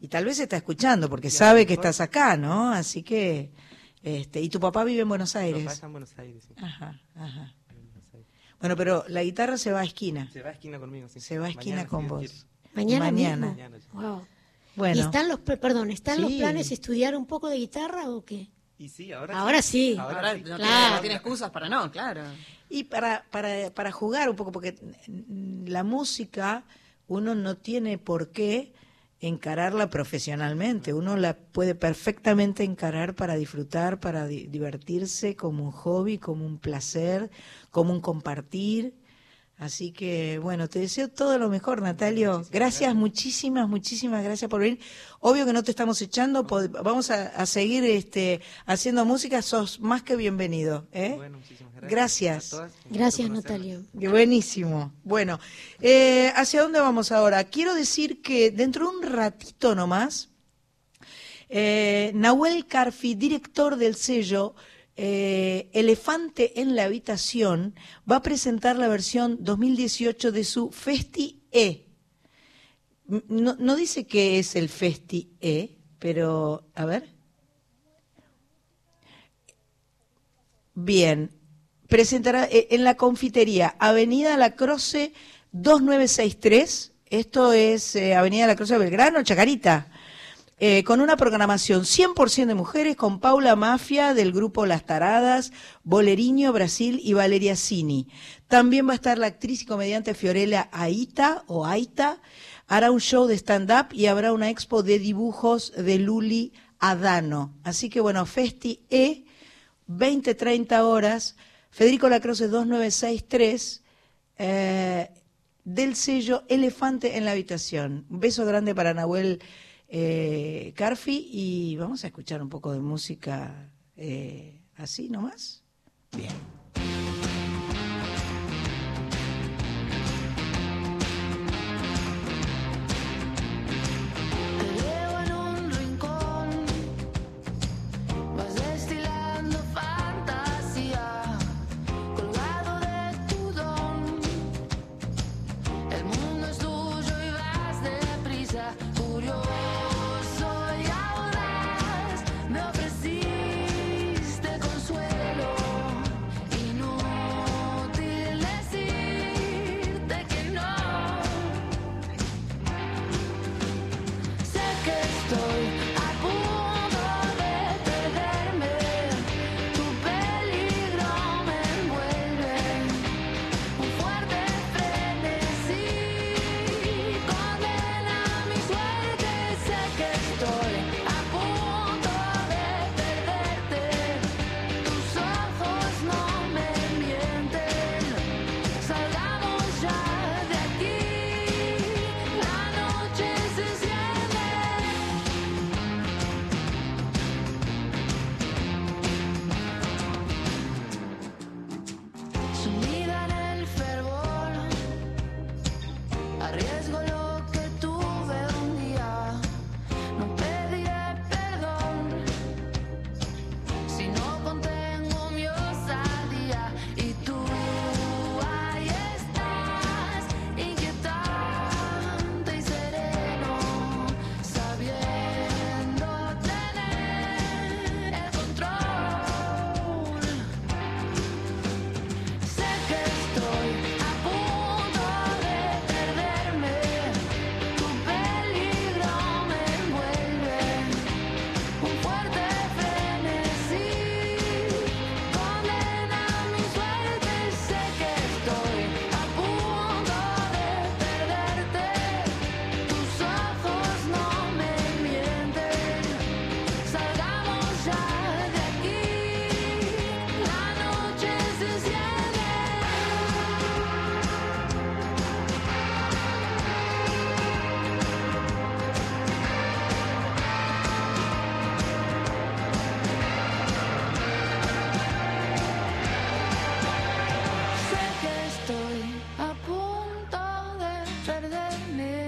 Y tal vez está escuchando porque sabe que estás acá, ¿no? Así que... Este, y tu papá vive en Buenos Mi Aires. papá está en Buenos Aires. sí. Ajá, ajá. Bueno, pero la guitarra se va a esquina. Se va a esquina conmigo, sí. Se va a esquina Mañana, con vos. Mañana, Mañana. mismo. Mañana. Wow. Bueno. ¿Y están los, perdón, están los planes de estudiar un poco de guitarra o qué? Y sí, ahora, Ahora sí. Ahora, Ahora sí. no, tiene, Claro. no tiene excusas para no, claro. Y para, para, para jugar un poco, porque la música uno no tiene por qué encararla profesionalmente, uno la puede perfectamente encarar para disfrutar, para di- divertirse, como un hobby, como un placer, como un compartir. Así que, bueno, te deseo todo lo mejor, Natalio. Gracias, muchísimas, muchísimas gracias por venir. Obvio que no te estamos echando, vamos a, a seguir este, haciendo música, sos más que bienvenido. ¿eh? Bueno, muchísimas gracias. Gracias. A todas, Gracias. Natalio. Qué Buenísimo. Bueno, eh, ¿hacia dónde vamos ahora? Quiero decir que dentro de un ratito nomás, eh, Nahuel Carfi, director del sello eh, Elefante en la Habitación, va a presentar la versión 2018 de su Festi E. No, no dice que es el Festi E, pero a ver. Bien, presentará eh, en la confitería Avenida La Croce 2963. Esto es eh, Avenida La Croce Belgrano, Chacarita. Eh, con una programación 100% de mujeres con Paula Mafia del grupo Las Taradas, Boleriño Brasil y Valeria Cini. También va a estar la actriz y comediante Fiorella Aita o Aita. Hará un show de stand-up y habrá una expo de dibujos de Luli Adano. Así que bueno, Festi E 20, 30 horas, Federico Lacroce 2963, eh, del sello Elefante en la Habitación. Un beso grande para Nahuel eh, Carfi y vamos a escuchar un poco de música eh, así nomás. Bien. The.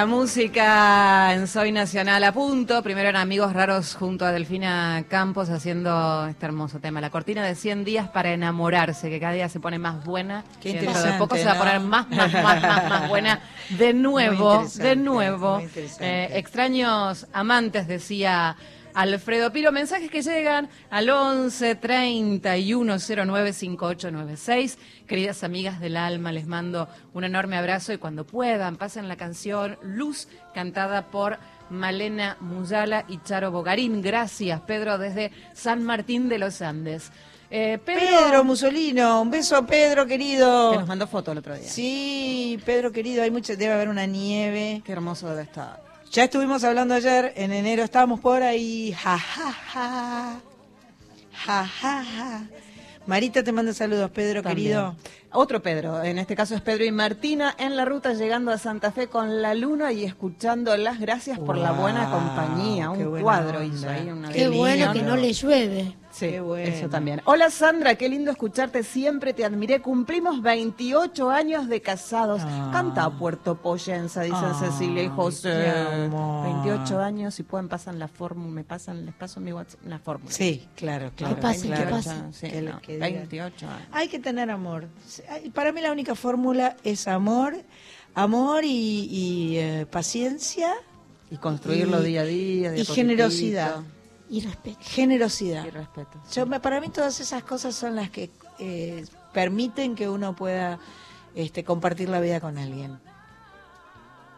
La música en Soy Nacional a punto. Primero eran Amigos Raros junto a Delfina Campos haciendo este hermoso tema. La cortina de 100 días para enamorarse, que cada día se pone más buena. Qué y dentro de poco se va a poner más, más, más, más, más buena. De nuevo, de nuevo. Eh, extraños amantes, decía Alfredo Piro. Mensajes que llegan al 11 31 09 5896. Queridas amigas del alma, les mando un enorme abrazo y cuando puedan, pasen la canción Luz, cantada por Malena Muyala y Charo Bogarín. Gracias, Pedro, desde San Martín de los Andes. Eh, Pedro, Pedro Musolino, un beso a Pedro querido. que nos mandó foto el otro día. Sí, Pedro querido, hay mucho, debe haber una nieve. Qué hermoso debe estar. Ya estuvimos hablando ayer, en enero estábamos por ahí, ja, ja, ja, ja, ja, ja. Marita te manda saludos, Pedro También. querido. Otro Pedro, en este caso es Pedro y Martina, en la ruta llegando a Santa Fe con la luna y escuchando las gracias por la buena compañía. qué Un buena cuadro onda. hizo ahí. Una Qué bueno que no le llueve. Sí, Qué bueno. eso también. Hola Sandra, qué lindo escucharte, siempre te admiré. Cumplimos 28 años de casados. Canta Puerto Poyensa, dicen Cecilia y José. qué amor. 28 años, si pueden pasan la fórmula, me pasan, les paso mi WhatsApp, la fórmula. Sí, claro, claro. pasen, que 28, pasen. sí, Que lo no, que digan. 28 años. Hay que tener amor. Para mí la única fórmula es amor, amor y, y, eh, paciencia. Y construirlo día a día, Y poquitito. Generosidad. Y respeto. Generosidad. Y respeto. Yo, me- para mí todas esas cosas son las que eh, permiten que uno pueda este, compartir la vida con alguien.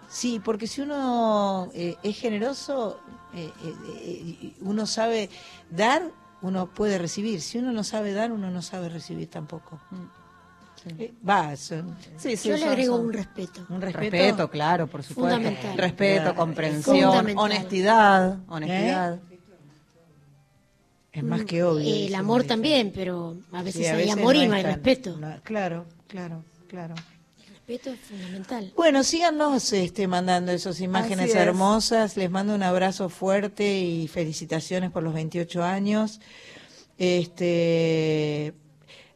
Sí, porque si uno eh, es generoso, eh, eh, uno sabe dar uno puede recibir. Si uno no sabe dar, uno no sabe recibir tampoco. Eh, Va, son- Sí, sí, Yo le agrego son- un respeto. un respeto. Respeto, claro, por supuesto. Fundamental. Respeto, comprensión, Fundamental. honestidad, honestidad. Es más que obvio. El eso, amor también, pero a Sí, veces a hay veces amor y no no es hay tan- respeto. no, claro, claro, claro. El respeto es fundamental. Bueno, síganos este, mandando esas imágenes es. hermosas. Les mando un abrazo fuerte y felicitaciones por los 28 años. Este,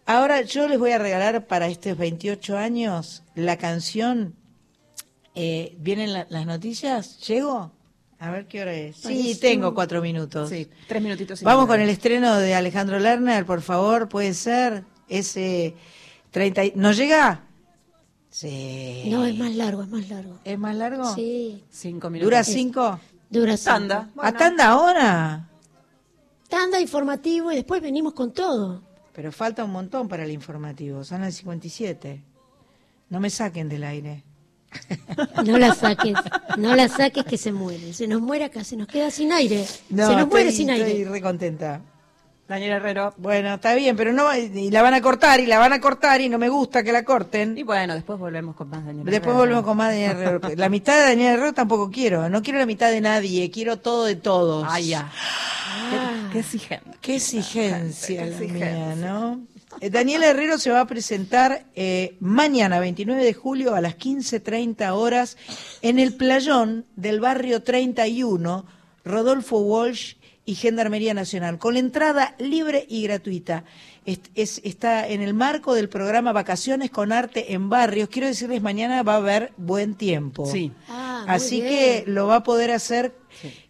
ahora yo les voy a regalar para estos 28 años la canción. eh, ¿Vienen la- las noticias? ¿Llego? A ver qué hora es. Sí, Buenísimo. tengo cuatro minutos. Sí, tres minutitos. Vamos con el estreno de Alejandro Lerner, por favor, puede ser. Ese 30. y- ¿No llega? Sí. No, es más largo, es más largo. ¿Es más largo? Sí. Cinco minutos. ¿Dura Es- cinco? Dura cinco. Tanda. ¿A tanda ahora? Tanda informativo y después venimos con todo. Pero falta un montón para el informativo, son las 57. No me saquen del aire. No la saques, no la saques que se muere. Se nos muere acá, se nos queda sin aire. No, se nos muere estoy- sin Estoy aire. re contenta. Daniel Herrero. Bueno, está bien, pero no, y la van a cortar, y la van a cortar, y no me gusta que la corten. Y bueno, después volvemos con más Daniel Después Herrero. volvemos con más Daniel Herrero. La mitad de Daniel Herrero tampoco quiero. No quiero la mitad de nadie, quiero todo de todos. Ah, ya. Ah, Qué, qué exigente. Qué exigencia Qué la exigencia. mía, ¿no? Eh, Daniel Herrero se va a presentar eh, mañana, 29 de julio, a las 15.30 horas, en el playón del barrio 31, Rodolfo Walsh y Gendarmería Nacional, con la entrada libre y gratuita. Es- es- está en el marco del programa Vacaciones con Arte en Barrios. Quiero decirles, mañana va a haber buen tiempo. Sí. Ah, Así que lo va a poder hacer.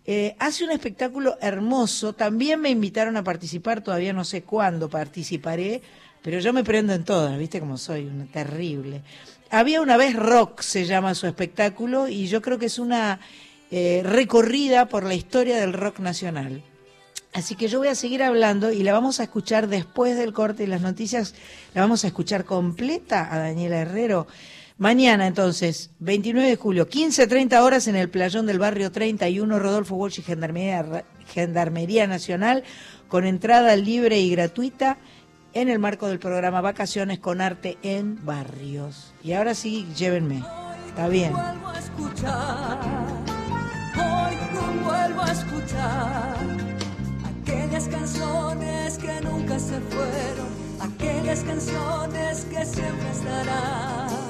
Eh, hace un espectáculo hermoso. También me invitaron a participar, todavía no sé cuándo participaré, pero yo me prendo en todas, ¿viste cómo soy? Una terrible. Había una vez rock, se llama su espectáculo, y yo creo que es una eh, recorrida por la historia del rock nacional. Así que yo voy a seguir hablando y la vamos a escuchar después del corte y las noticias, la vamos a escuchar completa a Daniela Herrero. Mañana entonces, 29 de julio, 15.30 horas en el playón del barrio 31, Rodolfo Walsh y Gendarmería, Nacional, con entrada libre y gratuita en el marco del programa Vacaciones con Arte en Barrios. Y ahora sí, llévenme. Está bien. vuelvo a escuchar, hoy vuelvo a escuchar aquellas canciones que nunca se fueron, aquellas canciones que siempre estarán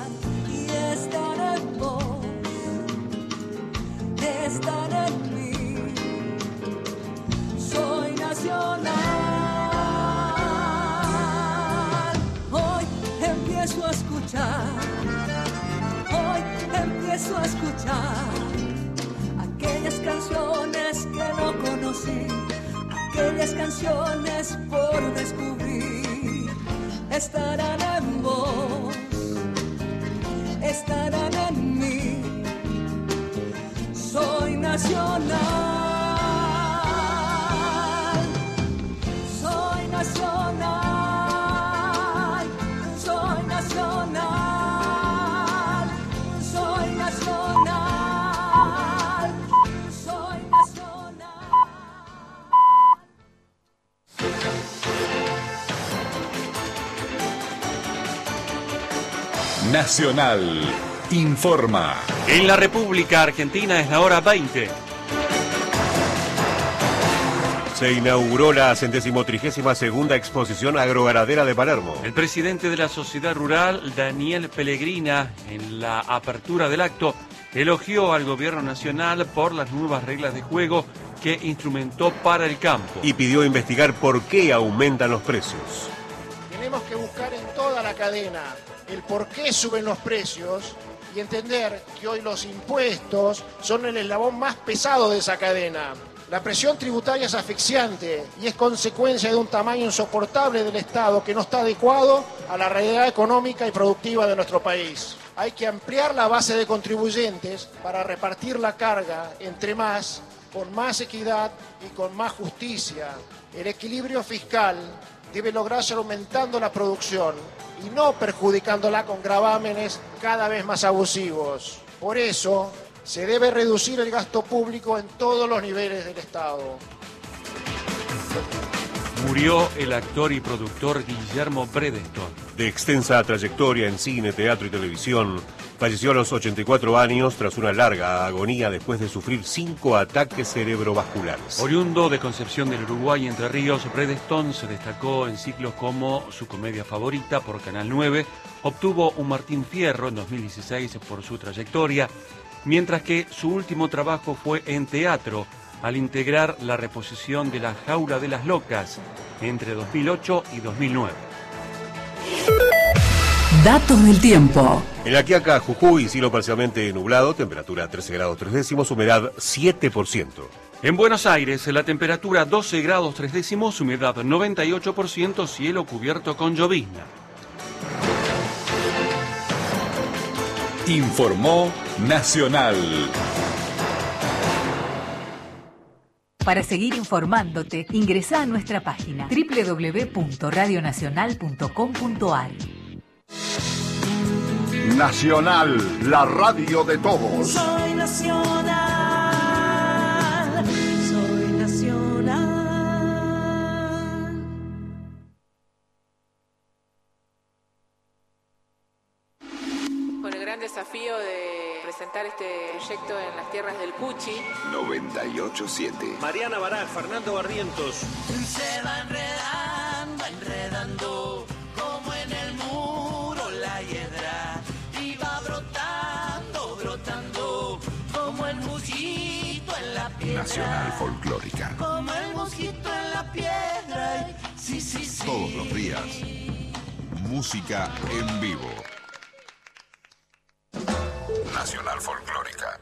canciones por descubrir, estarán en vos, estarán en mí. Soy nacional, soy nacional, Nacional informa. En la República Argentina es la hora 20. Se inauguró la centésimo trigésima segunda exposición agroganadera de Palermo. El presidente de la Sociedad Rural, Daniel Pellegrina, en la apertura del acto, elogió al gobierno nacional por las nuevas reglas de juego que instrumentó para el campo. Y pidió investigar por qué aumentan los precios. Tenemos que buscar en toda la cadena el por qué suben los precios y entender que hoy los impuestos son el eslabón más pesado de esa cadena. La presión tributaria es asfixiante y es consecuencia de un tamaño insoportable del Estado que no está adecuado a la realidad económica y productiva de nuestro país. Hay que ampliar la base de contribuyentes para repartir la carga entre más, con más equidad y con más justicia. El equilibrio fiscal debe lograrse aumentando la producción y no perjudicándola con gravámenes cada vez más abusivos. Por eso, se debe reducir el gasto público en todos los niveles del Estado. Murió el actor y productor Guillermo Bredeston. De extensa trayectoria en cine, teatro y televisión, falleció a los 84 años tras una larga agonía después de sufrir cinco ataques cerebrovasculares. Oriundo de Concepción del Uruguay y Entre Ríos, Bredeston se destacó en ciclos como su comedia favorita por Canal 9, obtuvo un Martín Fierro en 2016 por su trayectoria, mientras que su último trabajo fue en teatro al integrar la reposición de La Jaula de las Locas entre 2008 y 2009. Datos del tiempo. En la Quiaca, Jujuy, cielo parcialmente nublado, temperatura 13 grados 3 décimos, humedad 7%. En Buenos Aires, la temperatura 12 grados 3 décimos, humedad 98%, cielo cubierto con llovizna. Informó Nacional. Para seguir informándote, ingresa a nuestra página www.radionacional.com.ar. Nacional, la radio de todos. Soy nacional, soy nacional. Con el gran desafío de presentar este proyecto en tierras del Cuchi. 987. Mariana Barak, Fernando Barrientos. Se va enredando, enredando, como en el muro la hiedra. Y va brotando, brotando, como el mosquito en la piedra. Nacional Folclórica. Como el mosquito en la piedra. Sí, sí, sí. Todos los días. Música en vivo. Nacional Folclórica.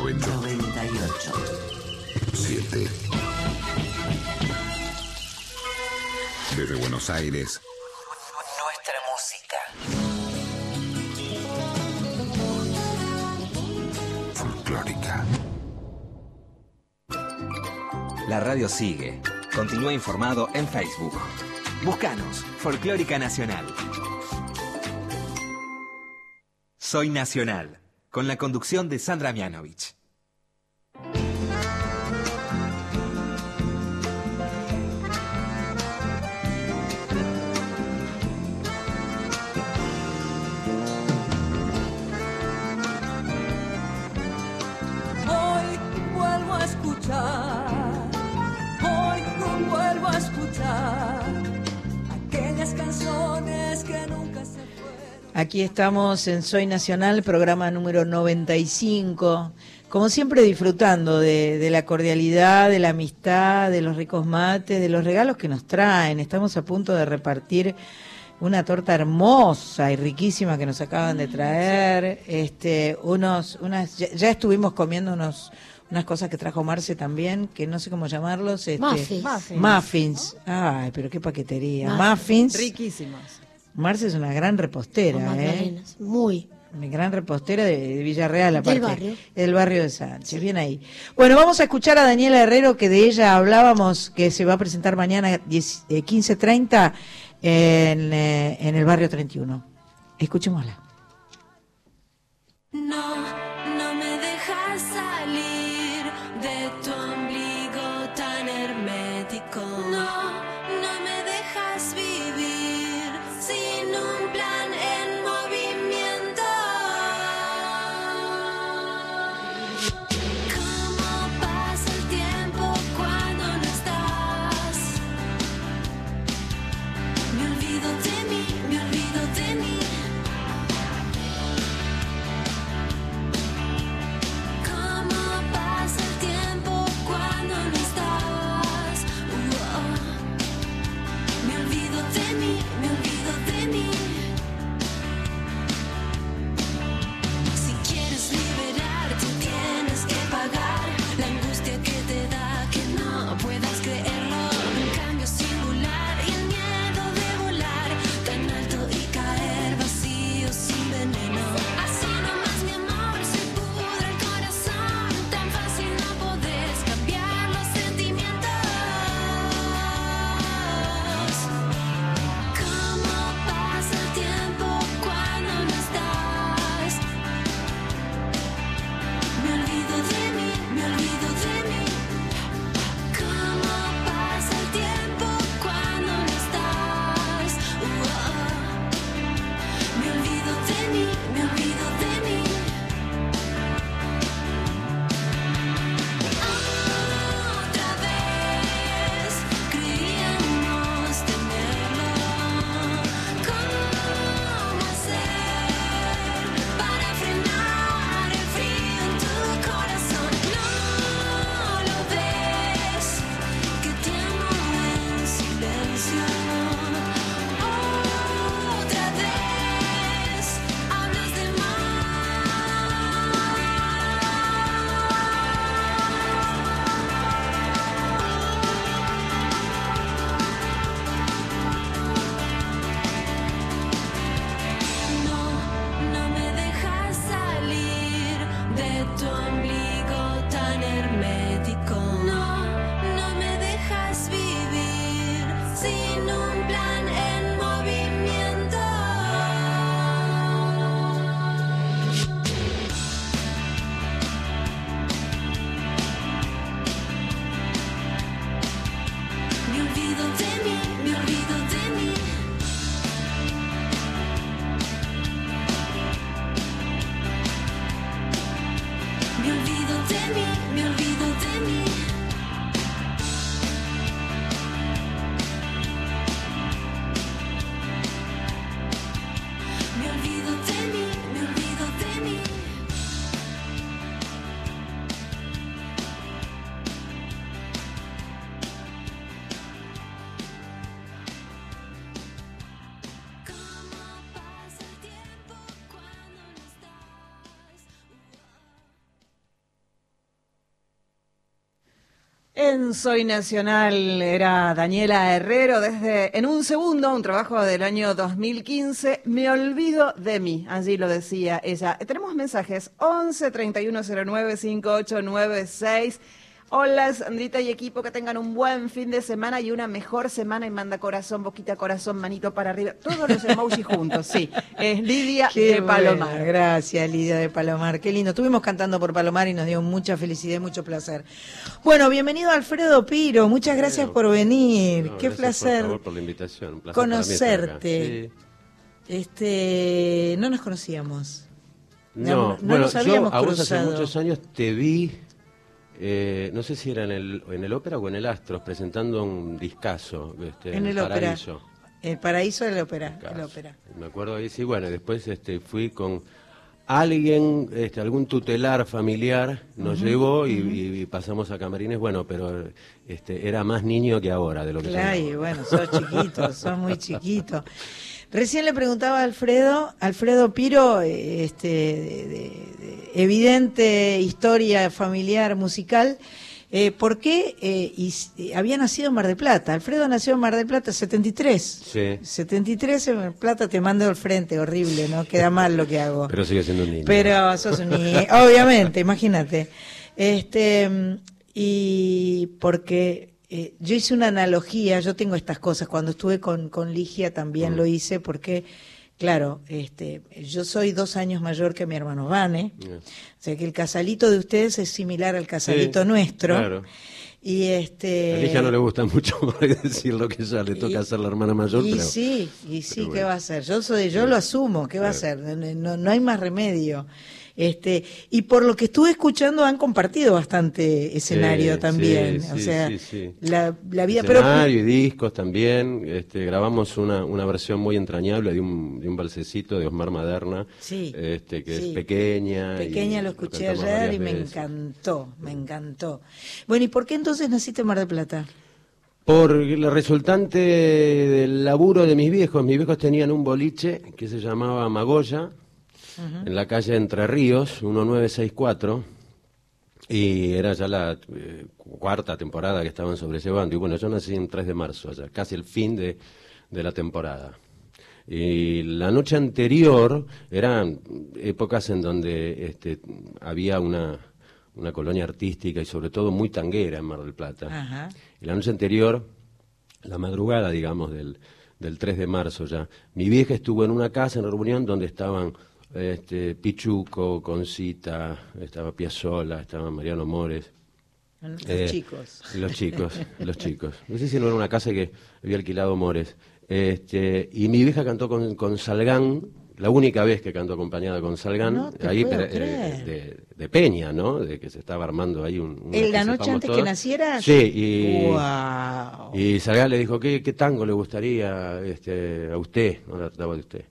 98. 7. Desde Buenos Aires, Nuestra música. Folclórica. La radio sigue. Continúa informado en Facebook. Búscanos, Folclórica Nacional. Soy Nacional, con la conducción de Sandra Mianovich. Aquí estamos en Soy Nacional, programa número 95. Como siempre disfrutando de, de la cordialidad, de la amistad, de los ricos mates, de los regalos que nos traen. Estamos a punto de repartir una torta hermosa y riquísima que nos acaban de traer. Este, unos, unas, ya, ya estuvimos comiendo unos, unas cosas que trajo Marce también, que no sé cómo llamarlos. Este, Muffins. Muffins. Ay, pero qué paquetería. Muffins. Muffins. Riquísimos. Marce es una gran repostera, ¿eh? Muy. Una gran repostera de, de Villarreal, aparte. Del barrio. Del barrio de Sánchez, bien ahí. Bueno, vamos a escuchar a Daniela Herrero, que de ella hablábamos, que se va a presentar mañana 10, eh, 15.30 en, eh, en el barrio 31. Escuchémosla. No, no Soy Nacional era Daniela Herrero desde En un segundo, un trabajo del año 2015. Me olvido de mí, allí lo decía ella. Tenemos mensajes 11 3109 5896. Hola Sandrita y equipo, que tengan un buen fin de semana y una mejor semana y manda corazón, boquita, corazón, manito para arriba. Todos los emojis juntos, sí. Es Lidia Qué de Palomar. Gracias, Lidia de Palomar. Qué lindo. Estuvimos cantando por Palomar y nos dio mucha felicidad y mucho placer. Bueno, bienvenido Alfredo Piro. Muchas gracias por venir. No, Qué placer Por favor, por la invitación. Un placer conocerte. Este, no nos conocíamos. Sí. No, no bueno, nos habíamos yo a vos hace muchos años te vi, eh, no sé si era en el, en el ópera o en el Astros, presentando un discazo este, En el ópera. Paraíso. El paraíso del ópera. El ópera. Me acuerdo ahí, sí, bueno, después este, fui con alguien, este, algún tutelar familiar, nos llevó y, pasamos a camarines, bueno, pero este, era más niño que ahora, de lo que Claro, y bueno, sos chiquito, sos muy chiquito. Recién le preguntaba a Alfredo, Alfredo Piro, eh, este, de, de- de evidente historia familiar musical, eh, ¿por qué eh, y eh, había nacido en Mar del Plata? Alfredo nació en Mar del Plata 73. Sí, 73 en Mar del Plata te mando al frente, horrible, ¿no? Queda mal lo que hago. pero sigue siendo un niño. Pero sos un niño, obviamente, imagínate. Este, y porque eh, yo hice una analogía, yo tengo estas cosas, cuando estuve con, con Ligia también Mm. lo hice, porque, claro, este, yo soy dos años mayor que mi hermano Vane, o sea que el casalito de ustedes es similar al casalito Sí, nuestro. Claro. Y este. A Ligia no le gusta mucho decir lo que ella le toca hacer la hermana mayor, Y pero sí, y sí, pero ¿qué bueno. va a hacer? Yo soy, yo lo asumo, ¿qué va a hacer? No, no hay más remedio. Este, y por lo que estuve escuchando han compartido bastante escenario Sí, también, sí, o sí, sea, la, la vida, pero Escenario y discos también. Este, grabamos una, una versión muy entrañable de un, de un balsecito de Osmar Maderna, Sí, este, que es pequeña. pequeña y lo escuché ayer y me veces. encantó, me encantó. Bueno, ¿y por qué entonces naciste en Mar del Plata? Por la resultante del laburo de mis viejos. Mis viejos tenían un boliche que se llamaba Magoya, en la calle Entre Ríos, 1964, y era ya la eh, cuarta temporada que estaban sobrellevando. Y bueno, yo nací en 3 de marzo, ya casi el fin de, de la temporada. Y la noche anterior eran épocas en donde este, había una, una colonia artística y sobre todo muy tanguera en Mar del Plata. Ajá. Y la noche anterior, la madrugada, digamos, del, del 3 de marzo ya, mi vieja estuvo en una casa en reunión donde estaban este, Pichuco, Concita, estaba Piazzola, estaba Mariano Mores. Los Eh, chicos. Los chicos, los chicos. No sé si no era una casa que había alquilado Mores. Este, y mi vieja cantó con, con Salgán, la única vez que cantó acompañada con Salgán, No ahí eh, de, de Peña, ¿no? De que se estaba armando ahí un... ¿En la noche antes que todos. nacieras? Sí, y... Y Salgán le dijo, ¿qué, qué tango le gustaría este, a usted? No la trataba de usted.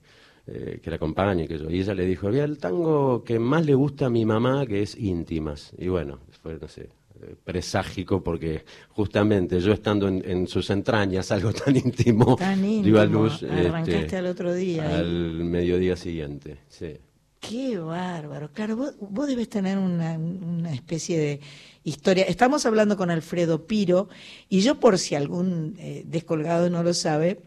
Eh, que la acompañe, que yo. Y ella le dijo, había el tango que más le gusta a mi mamá, que es íntimas. Y bueno, fue, no sé, eh, preságico, porque justamente yo estando en, en sus entrañas, algo tan íntimo, Tan dio a íntimo, luz arrancaste este, al otro día ahí. al mediodía siguiente. Sí. Qué bárbaro. Claro, vos, vos debes tener una, una especie de historia. Estamos hablando con Alfredo Piro y yo por si algún eh, descolgado no lo sabe,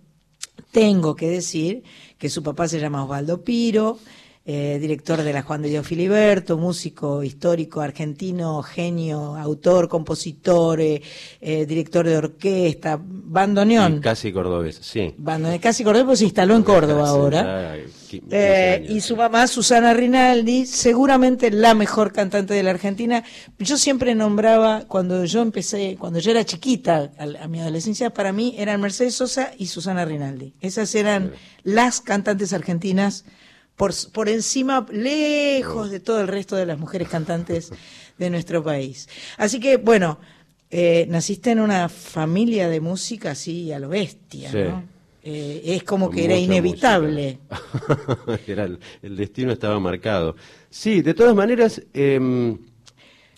tengo que decir que su papá se llama Osvaldo Piro, eh, director de la Juan de Dios Filiberto, músico histórico argentino, genio, autor, compositor, eh, eh, director de orquesta, bandoneón. Y casi cordobés, sí. Bandoneón, casi Córdoba, pues se instaló en Córdoba ahora. ya qui- 15 Eh, años. y su mamá, Susana Rinaldi, seguramente la mejor cantante de la Argentina. Yo siempre nombraba, cuando yo empecé, cuando yo era chiquita, a, a mi adolescencia, para mí eran Mercedes Sosa y Susana Rinaldi. Esas eran las cantantes argentinas por, por encima, lejos de todo el resto de las mujeres cantantes de nuestro país. Así que, bueno, eh, naciste en una familia de música así a lo bestia, Sí. ¿no? Eh, es como que era inevitable. Era el, el destino estaba marcado. Sí, de todas maneras, em,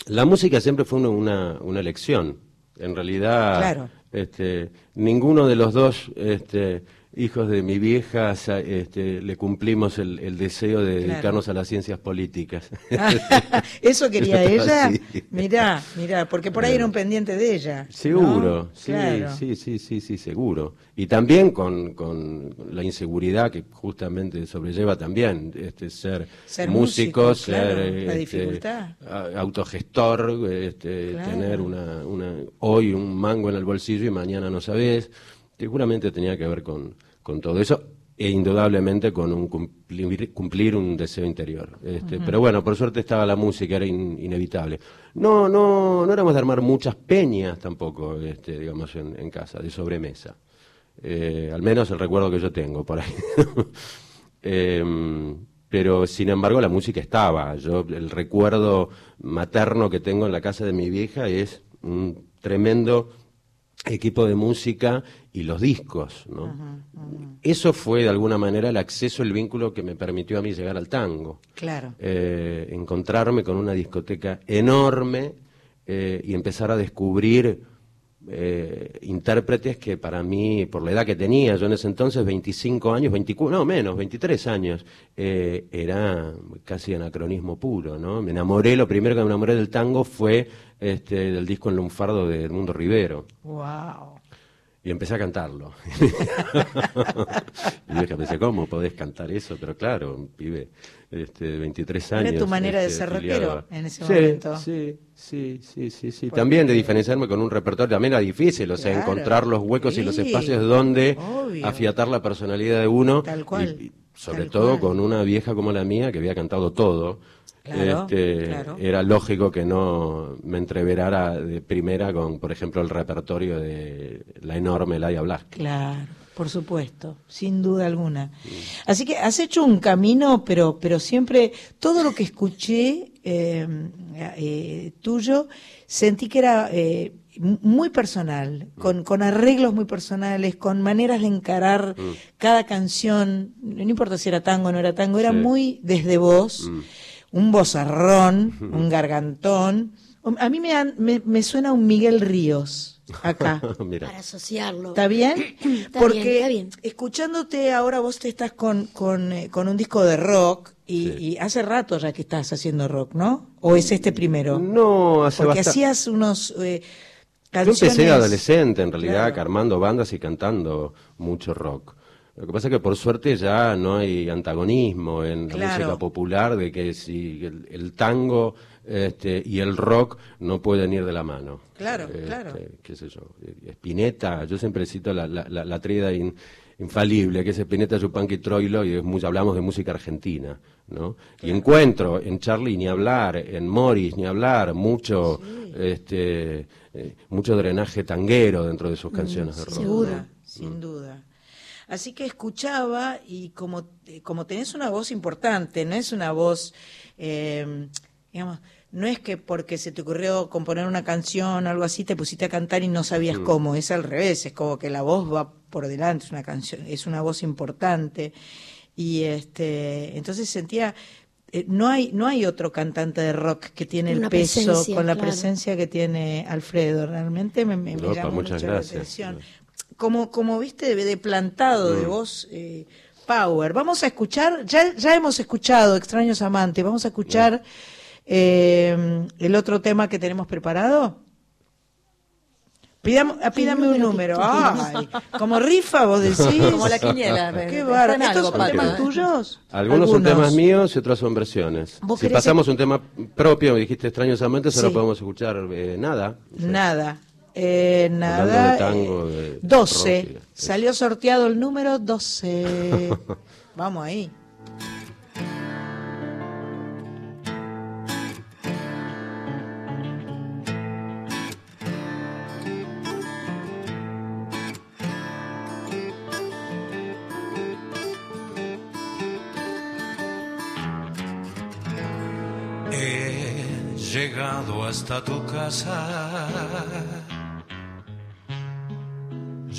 la música siempre fue una, una, una elección. En realidad, Claro. este, ninguno de los dos este, hijos de mi vieja este, le cumplimos el, el deseo de Claro. dedicarnos a las ciencias políticas. ¿Eso quería ella? Sí. Mirá, mirá, porque por ahí era un pendiente de ella. Seguro, ¿no? sí, Claro. sí, sí, sí, sí, seguro. Y también con, con la inseguridad que justamente sobrelleva también este, ser, Ser músico, músico, ser la este, dificultad. autogestor, este, tener una, una, hoy un mango en el bolsillo y mañana no sabés. Seguramente tenía que ver con, con todo eso e indudablemente con un cumplir, cumplir un deseo interior. Este. Pero bueno, por suerte estaba la música, era in- inevitable. No, no, no éramos de armar muchas peñas tampoco, este, digamos, en, en casa, de sobremesa. Eh, al menos el recuerdo que yo tengo por ahí. Em, pero sin embargo la música estaba. Yo el recuerdo materno que tengo en la casa de mi vieja es un tremendo equipo de música y los discos, ¿no? Eso fue de alguna manera el acceso, el vínculo que me permitió a mí llegar al tango. Claro. Eh, encontrarme con una discoteca enorme eh, y empezar a descubrir eh, intérpretes que para mí, por la edad que tenía, yo en ese entonces, 25 años, 24, no menos, 23 años, eh, era casi anacronismo puro, ¿no? Me enamoré, lo primero que me enamoré del tango fue este, del disco en lunfardo de Edmundo Rivero. Wow. Y empecé a cantarlo. y mi vieja me ¿cómo podés cantar eso? Pero claro, un pibe este, de 23 años. Era tu manera de este, ser rockero en ese Sí, momento. Sí, sí, sí, sí, sí. Porque- También de diferenciarme con un repertorio, también era difícil, o sea, Claro. encontrar los huecos y los espacios donde obvio. afiatar la personalidad de uno. Tal cual, y- y sobre tal todo cual. con una vieja como la mía que había cantado todo. Claro, este, claro. Era lógico que no me entreverara de primera con, por ejemplo, el repertorio de la enorme Laia Blasco. Claro, por supuesto, sin duda alguna. Así que has hecho un camino, pero, pero siempre todo lo que escuché eh, eh, tuyo sentí que era eh, muy personal, con, con arreglos muy personales, con maneras de encarar Mm. cada canción, no importa si era tango o no era tango, era Sí. muy desde vos, Mm. Un vozarrón, un gargantón. A mí me, han- me, me suena un Miguel Ríos acá. Mira. Para asociarlo. ¿Está bien? Está Porque bien, está bien. escuchándote ahora vos te estás con, con, eh, con un disco de rock y, Sí. y hace rato ya que estás haciendo rock, ¿no? ¿O es este primero? No, hace Porque hacías unos eh, Yo canciones... empecé de adolescente, en realidad, Claro. armando bandas y cantando mucho rock. Lo que pasa es que por suerte ya no hay antagonismo en la música popular de que si el, el tango este, y el rock no pueden ir de la mano. Claro, Este, claro. qué sé yo, Spinetta, yo siempre cito la, la, la, in- infalible, que es Spinetta, Yupanqui Troilo, y es hablamos de música argentina, ¿no? Y encuentro en Charlie ni hablar, en Morris ni hablar, mucho, este, eh, mucho drenaje tanguero dentro de sus canciones de rock. Sin ¿no? duda, sin duda. Así que escuchaba y como, eh, como tenés una voz importante, no es una voz, eh, digamos, no es que porque se te ocurrió componer una canción o algo así te pusiste a cantar y no sabías Mm. cómo, es al revés, es como que la voz va por delante, es una canción, es una voz importante y este, entonces sentía eh, no hay no hay otro cantante de rock que tiene el peso con la claro. presencia que tiene Alfredo realmente me, me, me Opa, llamó mucho gracias. la atención como, como viste, de, de plantado de Mm. voz eh, power. Vamos a escuchar, ya, ya hemos escuchado Extraños Amantes, vamos a escuchar eh, el otro tema que tenemos preparado. Pidam- ah, pídame un número. Ay, como rifa, vos decís. Como la quiniela, Qué bárbaro. ¿Estos son temas tuyos? Algunos, son temas míos y otros son versiones. ¿Vos Si pasamos un tema propio, me dijiste extraños amantes, ahora Sí. podemos escuchar eh, nada. Nada. Eh, nada. de tango, eh, de- de 12. rock y- Salió sorteado el número 12. Vamos ahí. He llegado hasta tu casa.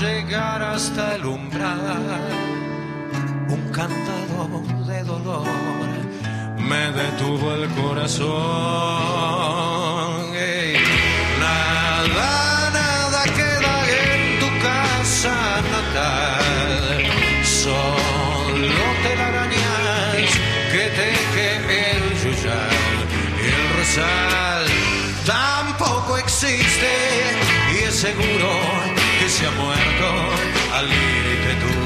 Llegar hasta el umbral, un candado de dolor me detuvo el corazón. Ey, Nada, nada queda en tu casa natal. Solo telarañas que teje el yuyal y el rosal. Tampoco existe y es seguro que se ha muerto irte tú.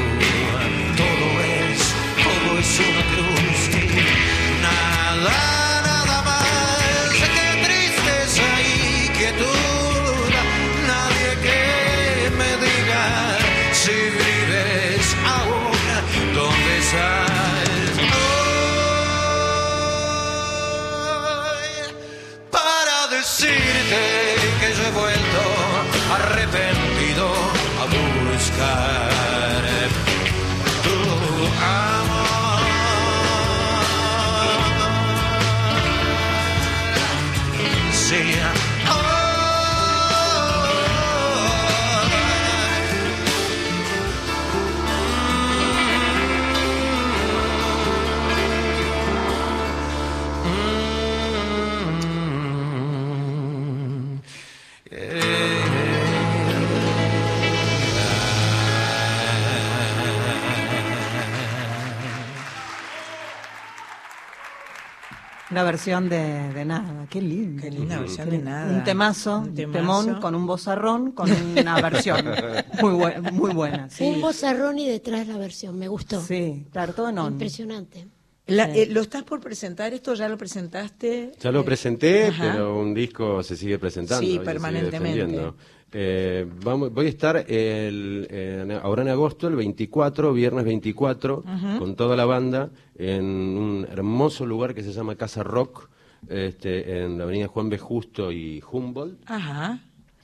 Una versión de, de nada, qué lindo. Qué linda versión Qué de nada. Un temazo, Un temazo. temón con un bozarrón, con una versión muy, bue- muy buena. Sí. Un bozarrón y detrás la versión, me gustó. Sí, claro, todo en on. Impresionante. La- Sí. eh, ¿Lo estás por presentar esto? ¿Ya lo presentaste? Ya lo presenté, Ajá. pero un disco se sigue presentando. Sí, permanentemente. Eh, vamos, voy a estar el, en- ahora en agosto, el 24, viernes 24, Ujú. con toda la banda, en un hermoso lugar que se llama Casa Rock, este, en la avenida Juan B. Justo y Humboldt Ajá.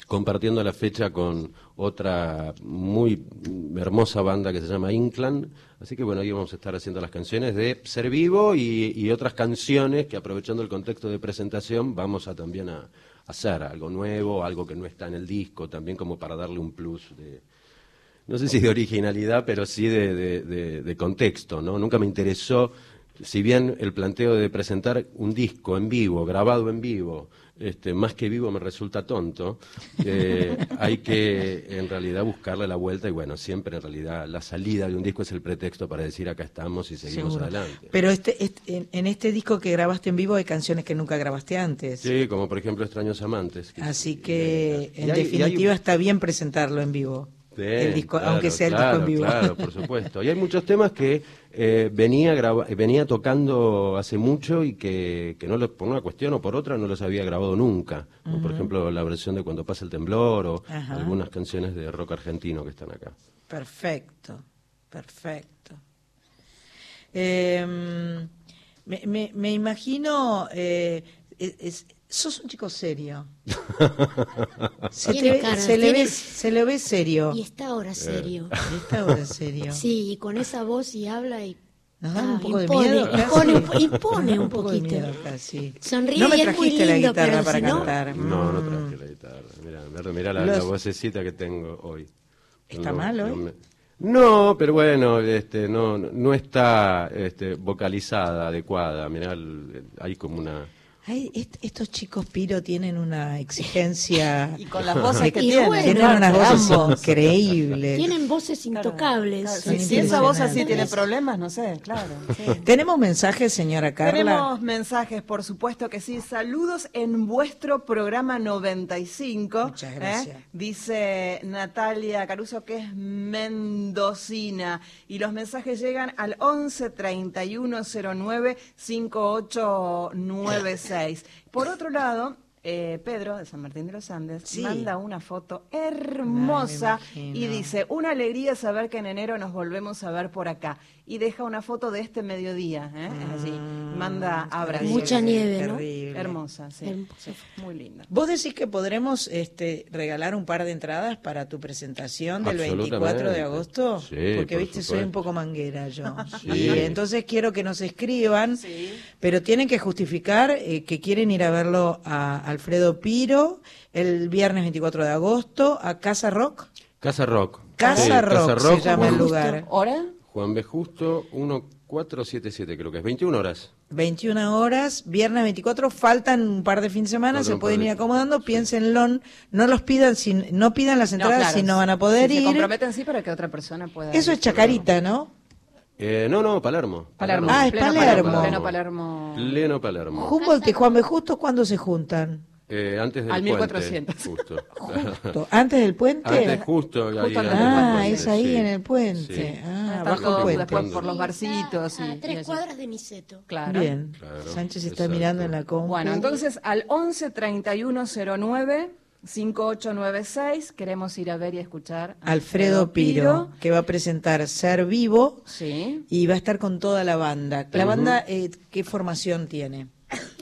Compartiendo la fecha con otra muy hermosa banda que se llama Inclan. Así que bueno, ahí vamos a estar haciendo las canciones de Ser Vivo y, otras canciones que aprovechando el contexto de presentación vamos a también a, hacer algo nuevo, algo que no está en el disco, también como para darle un plus de, no sé si de originalidad, pero sí de- de contexto, ¿no? Nunca me interesó, si bien el planteo de presentar un disco en vivo, grabado en vivo, este, más que vivo me resulta tonto, eh, hay que en realidad buscarle la vuelta y bueno, siempre en realidad la salida de un disco es el pretexto para decir acá estamos y seguimos Seguro. adelante. Pero este, este- en, en este disco que grabaste en vivo hay canciones que nunca grabaste antes. Sí, como por ejemplo Extraños Amantes. que- Así que, en hay- y hay- definitiva, está bien presentarlo en vivo. Bien, el disco, claro, aunque sea el claro, disco en vivo. Claro, por supuesto. Y hay muchos temas que eh, venía graba- venía tocando hace mucho y que, que no los, por una cuestión o por otra no los había grabado nunca. Por ejemplo la versión de Cuando pasa el temblor o Ajá. algunas canciones de rock argentino que están acá. Perfecto, perfecto. Eh, me, me- me imagino, eh, es- sos un chico serio. Se, te cara, se le ve, se le ve serio. Y está ahora serio. Y está ahora serio. Sí, y con esa voz y habla y Nos da ah, un poco impone, de miedo. impone, impone un poco de poquito. miedo casi. Sonríe no me y es muy trajiste la lindo, guitarra para si no- cantar. No, no Mm. traje la guitarra. Mira, mira, mira la, Los- la vocecita que tengo hoy. ¿Está No, mal hoy? no me- No, pero bueno, este, no, no está este, vocalizada adecuada. Mirá, el- hay como una, Ay, est- estos chicos Piro tienen una exigencia. Y con las voces que tienen. bueno, Tienen unas voces Ambos. increíbles. Tienen voces intocables. Si, Sí, si esa voz así tiene problemas, no sé, claro. sí. ¿Tenemos mensajes, señora Carla? Tenemos mensajes, por supuesto que sí. Saludos en vuestro programa 95. Muchas ¿eh? gracias. Dice Natalia Caruso que es mendocina. Y los mensajes llegan al 11 31 09 5896. Por otro lado. eh, Pedro de San Martín de los Andes Sí. manda una foto hermosa y dice, una alegría saber que en enero nos volvemos a ver por acá. Y deja una foto de este mediodía, ¿eh? Allí. Manda abrazos. Mucha nieve, ¿no? Terrible. Hermosa, sí. Hermosa. Sí, Muy linda. ¿Vos decís que podremos este, regalar un par de entradas para tu presentación del 24 de agosto? Sí, Porque, por viste, soy un poco manguera yo. Sí. Y entonces quiero que nos escriban, pero tienen que justificar eh, que quieren ir a verlo a Alfredo Piro el viernes 24 de agosto a Casa Rock. Casa Rock. Casa Sí, Rock se llama el lugar. ¿Hora? Juan B. Justo 1477, creo que es 21 horas. 21 horas, viernes 24, faltan un par de fin de semana, Faltan se pueden ir acomodando, piénsenlo, no los pidan, sin, no pidan las entradas claro, si no van a poder si Se ir. comprometen sí para que otra persona pueda. Eso es Chacarita, ¿no? Eh, no, no, Palermo. Palermo. Ah, es Pleno Palermo. Pleno Palermo. Pleno Palermo. Humboldt y Juan B. Justo, ¿cuándo se juntan? Eh, antes del Al puente. 1400. Justo. Justo, ¿Antes del puente? Antes, justo, ahí Justo antes antes del ah, puente, es ahí sí. en el puente. Sí. Ah, bajo el puente. después por los barcitos. y- A tres cuadras de Niceto. Claro. Bien. Claro, Sánchez está exacto. mirando en la compu. Bueno, entonces al 11 31 09 5896 queremos ir a ver y escuchar a Alfredo Piro, que va a presentar Ser Vivo Sí. y va a estar con toda la banda. La banda, eh, ¿qué formación tiene?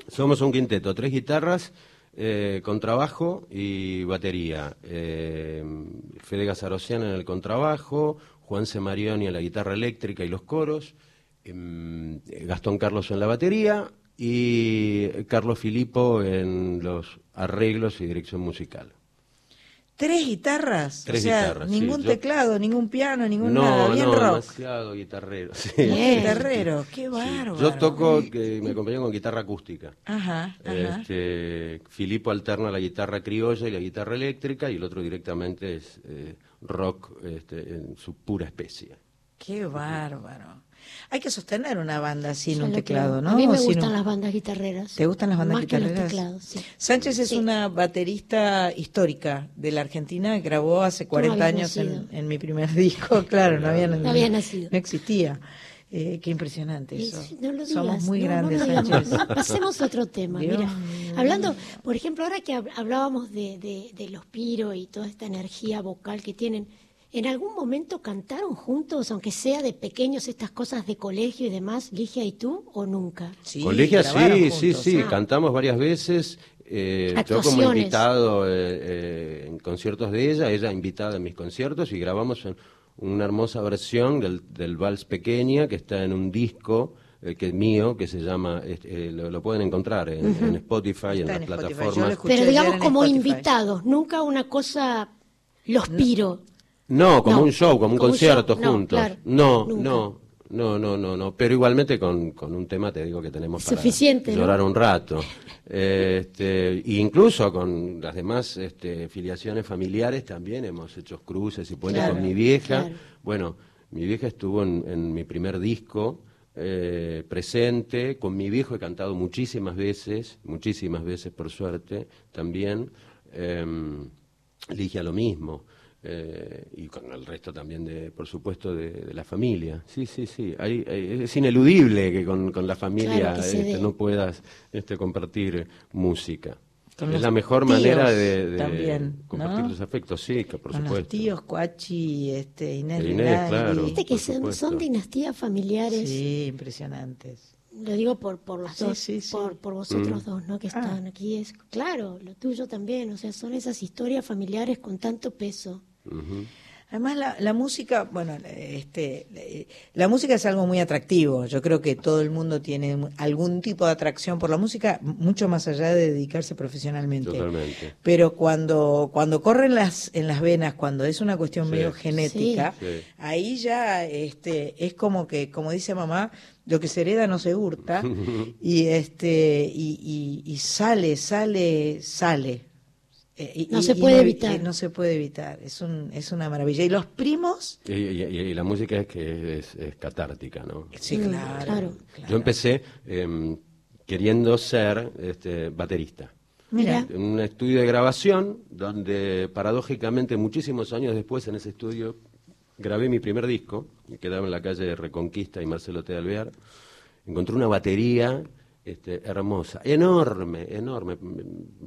Somos un quinteto, tres guitarras, eh, contrabajo y batería. Eh, Fede en el contrabajo, Juan C. En la guitarra eléctrica y los coros, em, Gastón Carlos en la batería y Carlos Filipo en los arreglos y dirección musical. ¿Tres guitarras? Tres o sea, guitarras, sí. ningún Yo- teclado, ningún piano, ningún no, nada, bien no, rock. demasiado guitarrero. sí. Bien, guitarrero, qué bárbaro. Yo toco, que me acompaño con guitarra acústica. Ajá, ajá. Este, Filipo alterna la guitarra criolla y la guitarra eléctrica y el otro directamente es eh, rock este, en su pura especie. Qué bárbaro. Hay que sostener una banda sin un teclado. ¿no? A mí me gustan un- las bandas guitarreras. ¿Te gustan las bandas Más que los guitarreras? teclados, sí. Sánchez es Sí. una baterista histórica de la Argentina, grabó hace 40 habías años en, mi primer disco, claro, no había, No había nacido. no existía. Eh, qué impresionante eso. No lo digas, Somos muy no, grandes, digamos. Sánchez. Pasemos a otro tema. Dios Mira, hablando, por ejemplo, ahora que hab- hablábamos de, de, de los piro y toda esta energía vocal que tienen, ¿en algún momento cantaron juntos, aunque sea de pequeños, estas cosas de colegio y demás, Ligia y tú, o nunca? Colegia, sí, sí, juntos. sí, Ah. cantamos varias veces. Eh, yo como invitado eh, eh, en conciertos de ella, ella invitada en mis conciertos y grabamos en- una hermosa versión del, del Vals Pequeña que está en un disco eh, que es mío, que se llama, este, eh, lo, lo pueden encontrar en, Spotify, en Está las en lo plataformas. Pero digamos como Spotify. invitados, nunca una cosa, los piro. No, como No, un show, como un como un concierto no, juntos. claro, no, no, no, no, no, no. Pero igualmente con, con un tema te digo que tenemos para Suficiente, ¿no? llorar un rato. Este, incluso con las demás este, filiaciones familiares también hemos hecho cruces y puentes Claro, con mi vieja. claro. Bueno, mi vieja estuvo en, en mi primer disco. eh, presente, con mi viejo he cantado muchísimas veces, muchísimas veces por suerte también, Em, Ligia lo mismo, eh, y con el resto también, de, por supuesto, de, de la familia. Sí, sí, sí. Hay- hay- es ineludible que con, con la familia Claro, que se este, no puedas este, compartir música. Con es los la mejor tíos manera de, de también, compartir ¿no? los afectos, sí, que por Con los supuesto. tíos, Cuachi, este, Inés, claro. Viste que son, son dinastías familiares. Sí, impresionantes. Lo digo por por los Sí, dos, sí, sí. por por vosotros Mm. dos, ¿no? Que Ah. están aquí es claro, lo tuyo también, o sea, son esas historias familiares con tanto peso. Además, la, la música, bueno, este, la música es algo muy atractivo. Yo creo que todo el mundo tiene algún tipo de atracción por la música, mucho más allá de dedicarse profesionalmente. Totalmente. Pero cuando, cuando corren las, en las venas, cuando es una cuestión Sí. medio genética, Sí. ahí ya este, es como que, como dice mamá, lo que se hereda no se hurta. y este y, y- y sale sale sale Eh, y- No y- se puede evitar. no se puede evitar es un es una maravilla y los primos Y, y- y- y la música es que es, es catártica, ¿no? sí claro, claro. Yo empecé em, queriendo ser este, baterista. Mira. En un estudio de grabación donde paradójicamente muchísimos años después en ese estudio grabé mi primer disco, que quedaba en la calle Reconquista y Marcelo T. de Alvear. Encontré una batería este, hermosa, enorme, enorme.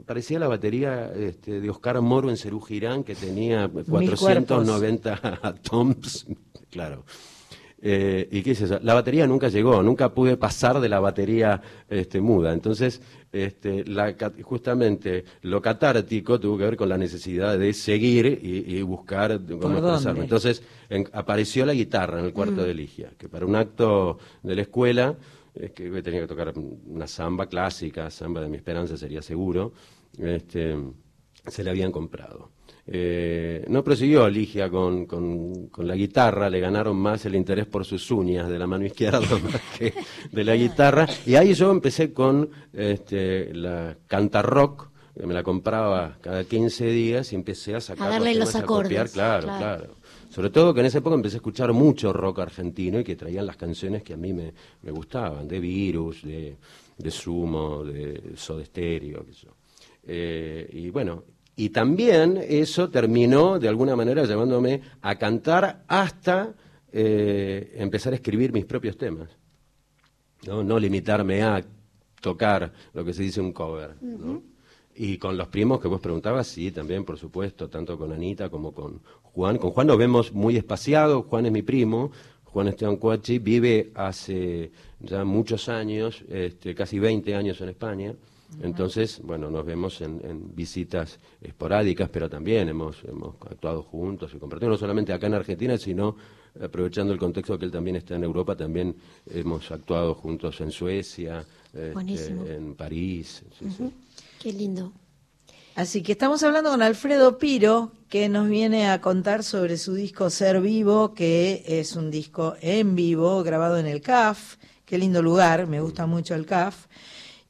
Parecía la batería este, de Oscar Moro en Cerú Girán, que tenía 490 toms, claro. Eh, ¿Y qué es eso? La batería nunca llegó, nunca pude pasar de la batería este, muda. Entonces, este, la justamente lo catártico tuvo que ver con la necesidad de seguir y, y buscar cómo ¿Por expresarme. Entonces, en- apareció la guitarra en el cuarto Mm. de Ligia, que para un acto de la escuela, es que tenía que tocar una samba clásica, samba de mi esperanza sería seguro, este, se la habían comprado. Eh, no prosiguió Ligia con, con- con la guitarra, le ganaron más el interés por sus uñas de la mano izquierda más que de la guitarra. Y ahí yo empecé con este, la canta rock, que me la compraba cada 15 días y empecé a sacar A darle los temas y a copiar, claro. claro. Sobre todo que en esa época empecé a escuchar mucho rock argentino y que traían las canciones que a mí me, me gustaban, de Virus, de, de Sumo, de Soda Stereo, qué sé yo. Eh, y bueno, y también eso terminó de alguna manera llevándome a cantar hasta eh, empezar a escribir mis propios temas. ¿no? no limitarme a tocar lo que se dice un cover. ¿no? Y con los primos que vos preguntabas, sí, también, por supuesto, tanto con Anita como con Juan. Con Juan nos vemos muy espaciados, Juan es mi primo, Juan Esteban Cuachi vive hace ya muchos años, este, casi 20 años en España. Entonces, bueno, nos vemos en, en visitas esporádicas, pero también hemos, hemos actuado juntos y compartido, no solamente acá en Argentina, sino aprovechando el contexto que él también está en Europa, también hemos actuado juntos en Suecia, este, en París. sí, sí. Ujú. Qué lindo. Así que estamos hablando con Alfredo Piro, que nos viene a contar sobre su disco Ser Vivo, que es un disco en vivo, grabado en el CAF. Qué lindo lugar, me gusta mucho el CAF.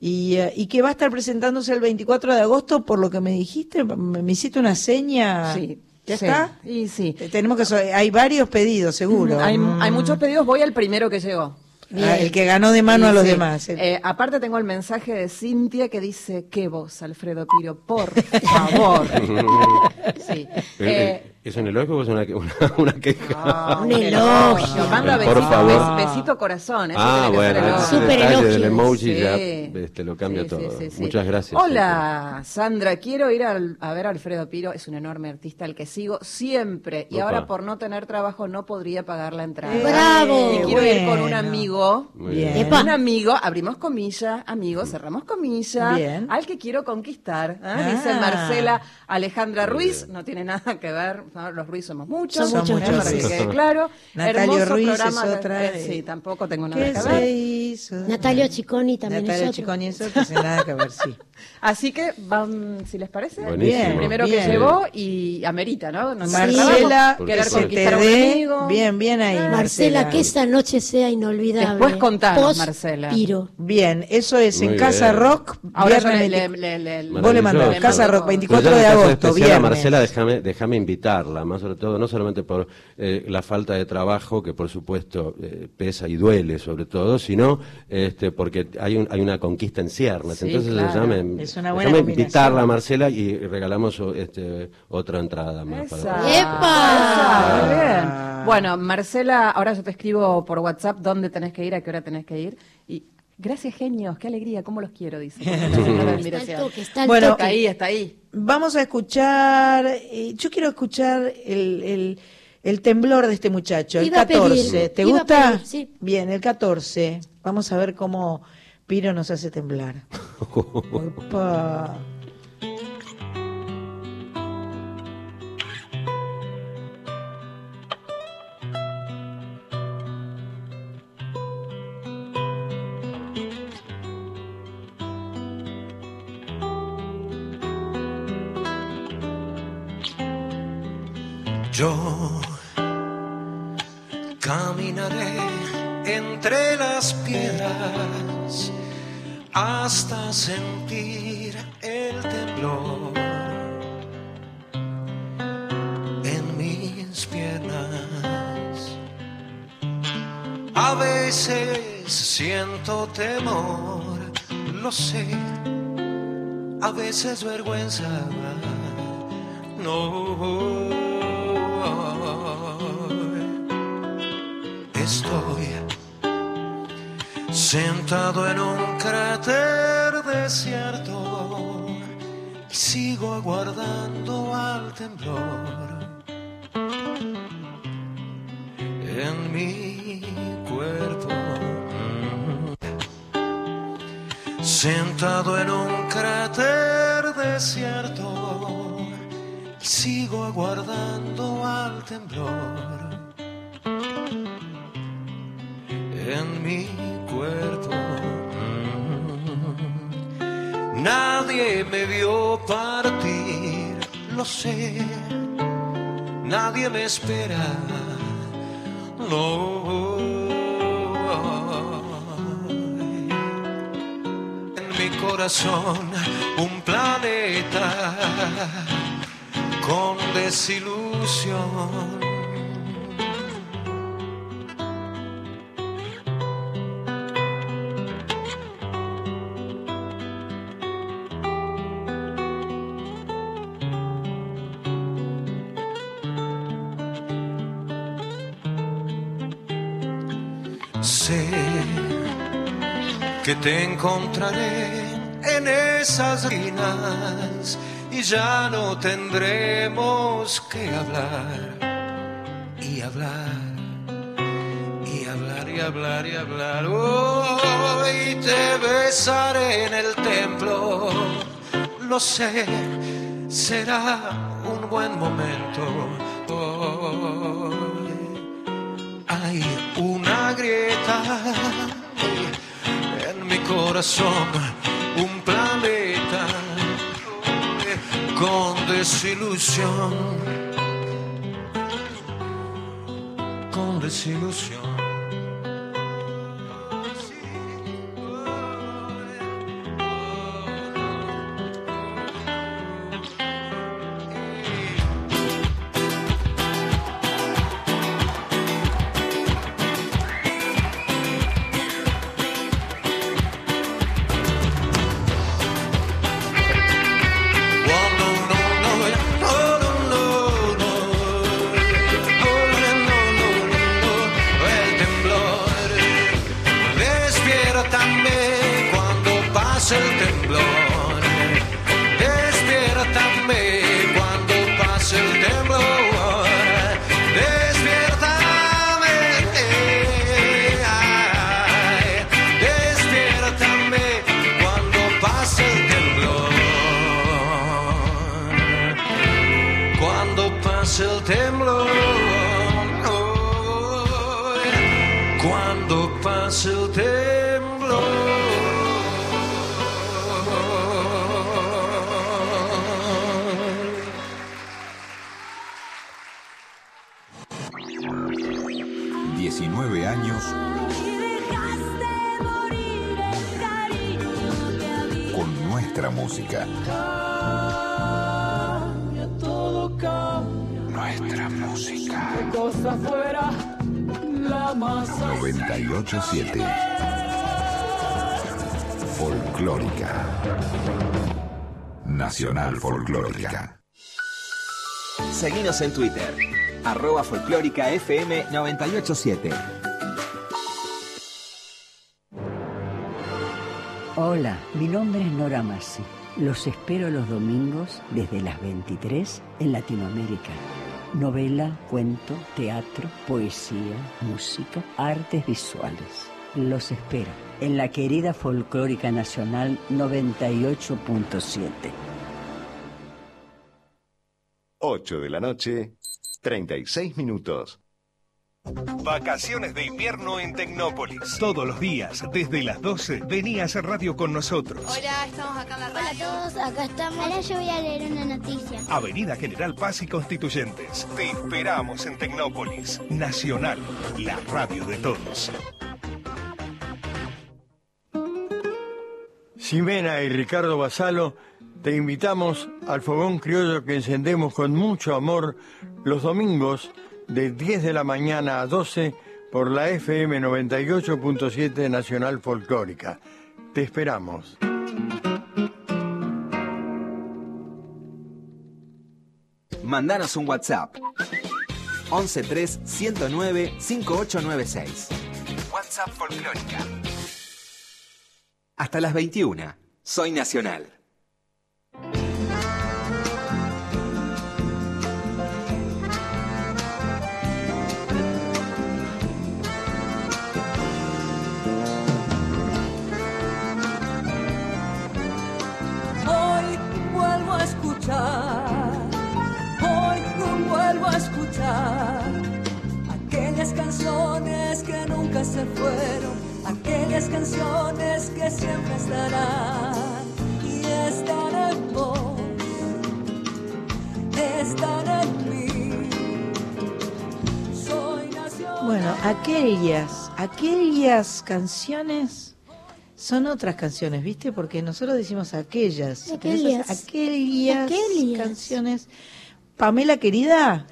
Y, eh, y que va a estar presentándose el 24 de agosto, por lo que me dijiste, me, me hiciste una seña. Sí, ¿Ya sí. está? Y sí. Tenemos que, hay varios pedidos, seguro. Hay, Mm. hay muchos pedidos, voy al primero que llegó. Ah, el que ganó de mano a los sí. demás. El- Eh, aparte tengo el mensaje de Cintia que dice, qué voz, Alfredo Piro, por favor. sí. Eh, Eh, eh, ¿Es un elogio o es una, una, una queja? Ah, Un elogio. Manda Por besito, favor. bes- besito corazón. eso Ah, tiene que ser bueno, elogio. ese Súper detalle del elogio. emoji Sí. ya este, lo cambia Sí, todo. sí, sí. Muchas gracias. Hola, Sandra. Quiero ir al- a ver a Alfredo Piro. Es un enorme artista al que sigo siempre. Y Opa. ahora, por no tener trabajo, no podría pagar la entrada. ¡Bravo! Y quiero ir con un amigo. Muy Bien. Un amigo, abrimos comilla, amigo, cerramos comilla, Bien. al que quiero conquistar. ¿eh? Ah. Dice Marcela Alejandra Ruiz, no tiene nada que ver, ¿no? los Ruiz somos muchos, Son muchos, para que quede claro. Natalio Hermoso Ruiz programa es otra, eh, sí, tampoco tengo nada ¿Qué que ver. Natalio Chiconi también Natalia es otro. Chiconi es otro, sin nada que ver, sí. Así que, van, si les parece, el primero Bien. que llegó y amerita, ¿no? No tiene Marcela, querer conquistar a un amigo. bien, bien ahí, Marcela, Marcela. que esa noche sea inolvidable. Después contanos, Marcela. Piro. Bien, eso es Muy en Casa bien. Rock. Ahora yo le, 20 le, le, le- Vos le mandás. Casa Rock Pero 24 ya en de agosto, viernes. Marcela, déjame, déjame invitarla, más sobre todo, no solamente por eh, la falta de trabajo, que por supuesto eh, pesa y duele sobre todo, sino este, porque hay, un, hay una conquista en ciernes. Sí, Entonces claro. déjame, Es una buena invitarla a Marcela y regalamos este, otra entrada más. Esa. para- Esa, muy bien. Ah. Bueno, Marcela, ahora yo te escribo por WhatsApp dónde tenés que ir, a qué hora tenés que ir. Y gracias, genios, qué alegría, cómo los quiero, dice. Está toque, está Bueno, toque. Está ahí, está ahí. Vamos a escuchar, eh, yo quiero escuchar el, el, el temblor de este muchacho, el Iba a pedir, 14. ¿Te iba gusta? pedir, sí. Bien, el 14. Vamos a ver cómo Piro nos hace temblar. Opa. Hasta sentir el temblor en mis piernas. A veces siento temor, lo sé, a veces vergüenza. No estoy sentado en un cráter desierto sigo aguardando al temblor en mi cuerpo. Sentado en un cráter desierto sigo aguardando al temblor en mi cuerpo. Nadie me vio partir, lo sé. Nadie me espera, no. En mi corazón un planeta con desilusión. Que te encontraré en esas ruinas y ya no tendremos que hablar y hablar y hablar y hablar y hablar. Hoy te besaré en el templo, lo sé, será un buen momento. Hoy hay una grieta corazón, un planeta con desilusión, con desilusión. Folclórica. Seguinos en Twitter, arroba folclórica FM 987. Hola, mi nombre es Nora Massi. Los espero los domingos desde las 23 en Latinoamérica. Novela, cuento, teatro, poesía, música, artes visuales. Los espero en la querida Folclórica Nacional 98.7. 8 de la noche, 36 minutos. Vacaciones de invierno en Tecnópolis. Todos los días, desde las 12, vení a hacer radio con nosotros. Hola, estamos acá en la radio. Hola a todos, acá estamos. Ahora yo voy a leer una noticia. Avenida General Paz y Constituyentes. Te esperamos en Tecnópolis. Nacional, la radio de todos. Ximena y Ricardo Basalo, te invitamos al fogón criollo que encendemos con mucho amor los domingos de 10 de la mañana a 12 por la FM 98.7 Nacional Folclórica. Te esperamos. Mandanos un WhatsApp. 113 109 5896. WhatsApp Folclórica. Hasta las 21. Soy Nacional. Escuchar aquellas canciones que nunca se fueron, aquellas canciones que siempre estarán y están en vos, están en mí. Soy nacional. Bueno, aquellas, aquellas canciones son otras canciones, ¿viste? Porque nosotros decimos aquellas. Aquellas. Esas- aquellas, Aquellas. canciones. Pamela, querida.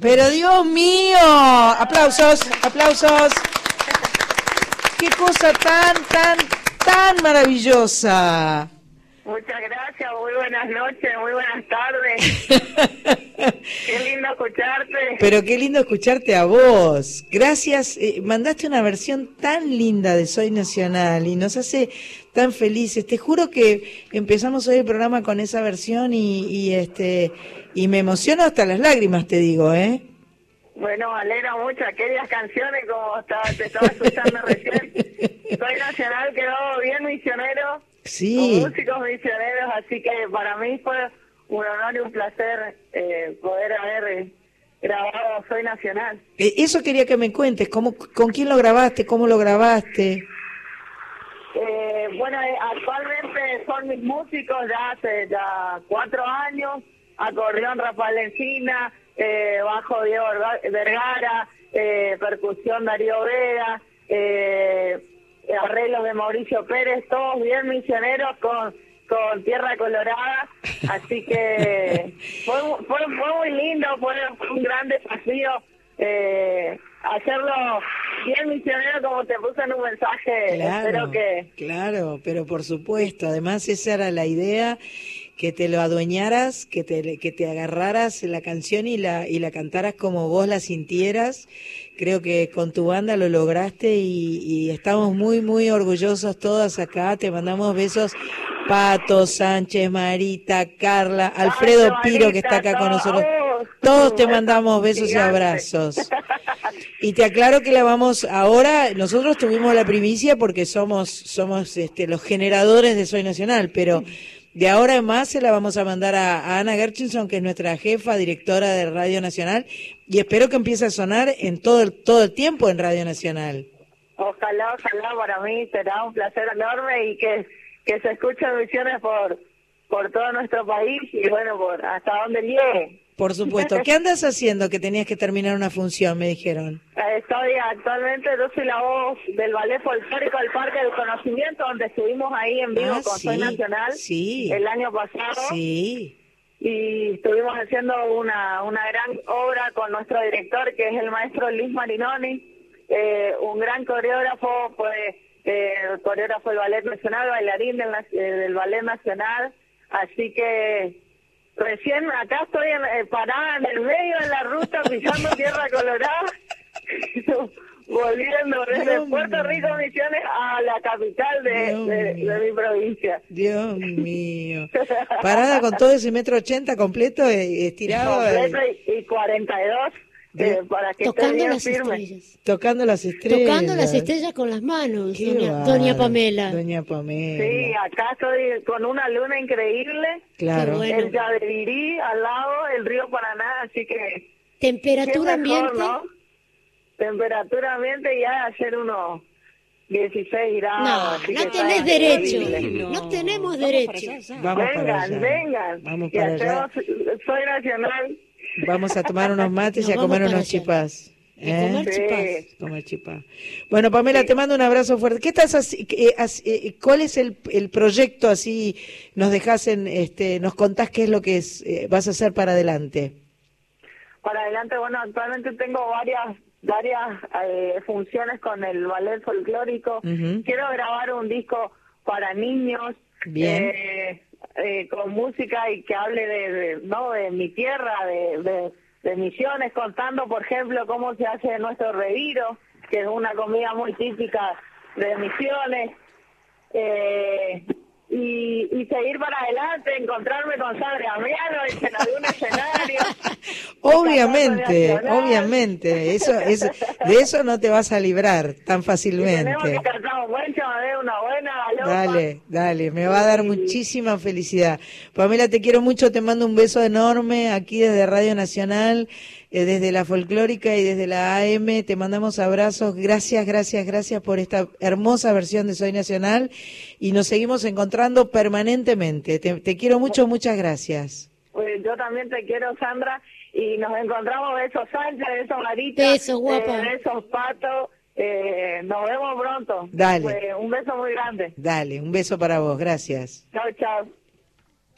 Pero Dios mío, aplausos, aplausos. Qué cosa tan, tan, tan maravillosa. Muchas gracias, muy buenas noches, muy buenas tardes. Qué lindo escucharte. Pero qué lindo escucharte a vos. Gracias. eh, mandaste una versión tan linda de Soy Nacional y nos hace tan felices. Te juro que empezamos hoy el programa con esa versión y, y este y me emociono hasta las lágrimas, te digo, ¿eh? Bueno, me alegro mucho. Aquellas canciones, como estaba, te estaba escuchando recién. Soy nacional, quedó bien misionero. Sí. Con músicos misioneros, así que para mí fue un honor y un placer eh, poder haber grabado Soy Nacional. Eh, Eso quería que me cuentes, cómo, con quién lo grabaste, cómo lo grabaste. Eh, bueno, eh, actualmente son mis músicos ya hace ya cuatro años, acordeón Rafael Encina, eh, bajo Diego Verga- Vergara, eh, percusión Darío Vega, eh, arreglos de Mauricio Pérez, todos bien misioneros con con Tierra Colorada, así que fue, fue, fue muy lindo, fue un gran desafío eh, hacerlo bien misionero como te puse en un mensaje, espero que Claro, pero por supuesto, además esa era la idea, que te lo adueñaras, que te, que te agarraras la canción y la, y la cantaras como vos la sintieras. Creo que con tu banda lo lograste y, y estamos muy, muy orgullosos todas acá. Te mandamos besos. Pato, Sánchez, Marita, Carla, Alfredo Piro que está acá con nosotros. Todos te mandamos besos y abrazos. Y te aclaro que la vamos ahora, nosotros tuvimos la primicia porque somos somos este los generadores de Soy Nacional, pero de ahora en más se la vamos a mandar a, Ana Gerchinson, que es nuestra jefa, directora de Radio Nacional, y espero que empiece a sonar en todo el, todo el tiempo en Radio Nacional. Ojalá, ojalá para mí será un placer enorme y que, que se escuchen misiones por, por todo nuestro país y bueno, por hasta donde llegue. Por supuesto. ¿Qué andas haciendo que tenías que terminar una función, me dijeron? Estoy actualmente, yo soy la voz del Ballet Folclórico del Parque del Conocimiento, donde estuvimos ahí en vivo Ah, con Soy sí, Nacional sí. el año pasado. Sí. Y estuvimos haciendo una, una gran obra con nuestro director, que es el maestro Luis Marinoni, eh, un gran coreógrafo, fue eh, coreógrafo del Ballet Nacional, bailarín del, eh, del Ballet Nacional. Así que recién acá estoy en- eh, parada en el medio de la ruta pisando Tierra Colorada, volviendo desde Puerto Rico Misiones a la capital de, de- de mi provincia. Dios mío. Parada con todo ese metro ochenta completo, eh, estirado, Completo y, y 42 eh, para que Tocando las firme. estrellas. tocando las estrellas. Tocando las estrellas con las manos, doña, doña Pamela. Doña Pamela. Sí, acá estoy con una luna increíble. Claro. Bueno. El Yabebirí al lado, el río Paraná, así que Temperatura mejor, ambiente. ¿no? Temperatura ambiente ya ayer unos 16 grados. No, así no que tenés está derecho. increíble. No tenemos derecho. Vamos para vengan, allá. vengan. Vamos Y para allá. hacemos- soy nacional. Vamos a tomar unos mates y a comer unos chipás. ¿eh? comer Sí. chipás. Comer chipás. Bueno, Pamela, te mando un abrazo fuerte. ¿Qué estás así, eh, eh, ¿Cuál es el, el proyecto así? Nos dejás en, este, nos contás qué es lo que es, eh, vas a hacer para adelante. Para adelante, bueno, actualmente tengo varias varias eh, funciones con el ballet folclórico. Quiero grabar un disco para niños. Bien. Eh, con música y que hable de, no de mi tierra, de, de, de misiones, contando, por ejemplo, cómo se hace nuestro reviro, que es una comida muy típica de misiones. Eh, y, y seguir para adelante, encontrarme con Sandra Amiano en algún escenario. Obviamente, obviamente. Eso es, de eso no te vas a librar tan Tenemos que fácilmente. cantar un buen chamadé, una buena galopa. Dale, dale, me va a dar muchísima felicidad. Pamela, te quiero mucho, te mando un beso enorme aquí desde Radio Nacional, eh, desde la folclórica y desde la AM. Te mandamos abrazos. Gracias, gracias, gracias por esta hermosa versión de Soy Nacional y nos seguimos encontrando permanentemente. Te, te quiero mucho, muchas gracias. Pues yo también te quiero, Sandra, y nos encontramos besos Sánchez, besos Marita, Besos, guapa. eh, besos Pato, eh, nos vemos pronto. Dale. Pues, un beso muy grande. Dale, un beso para vos, gracias. Chao, chao.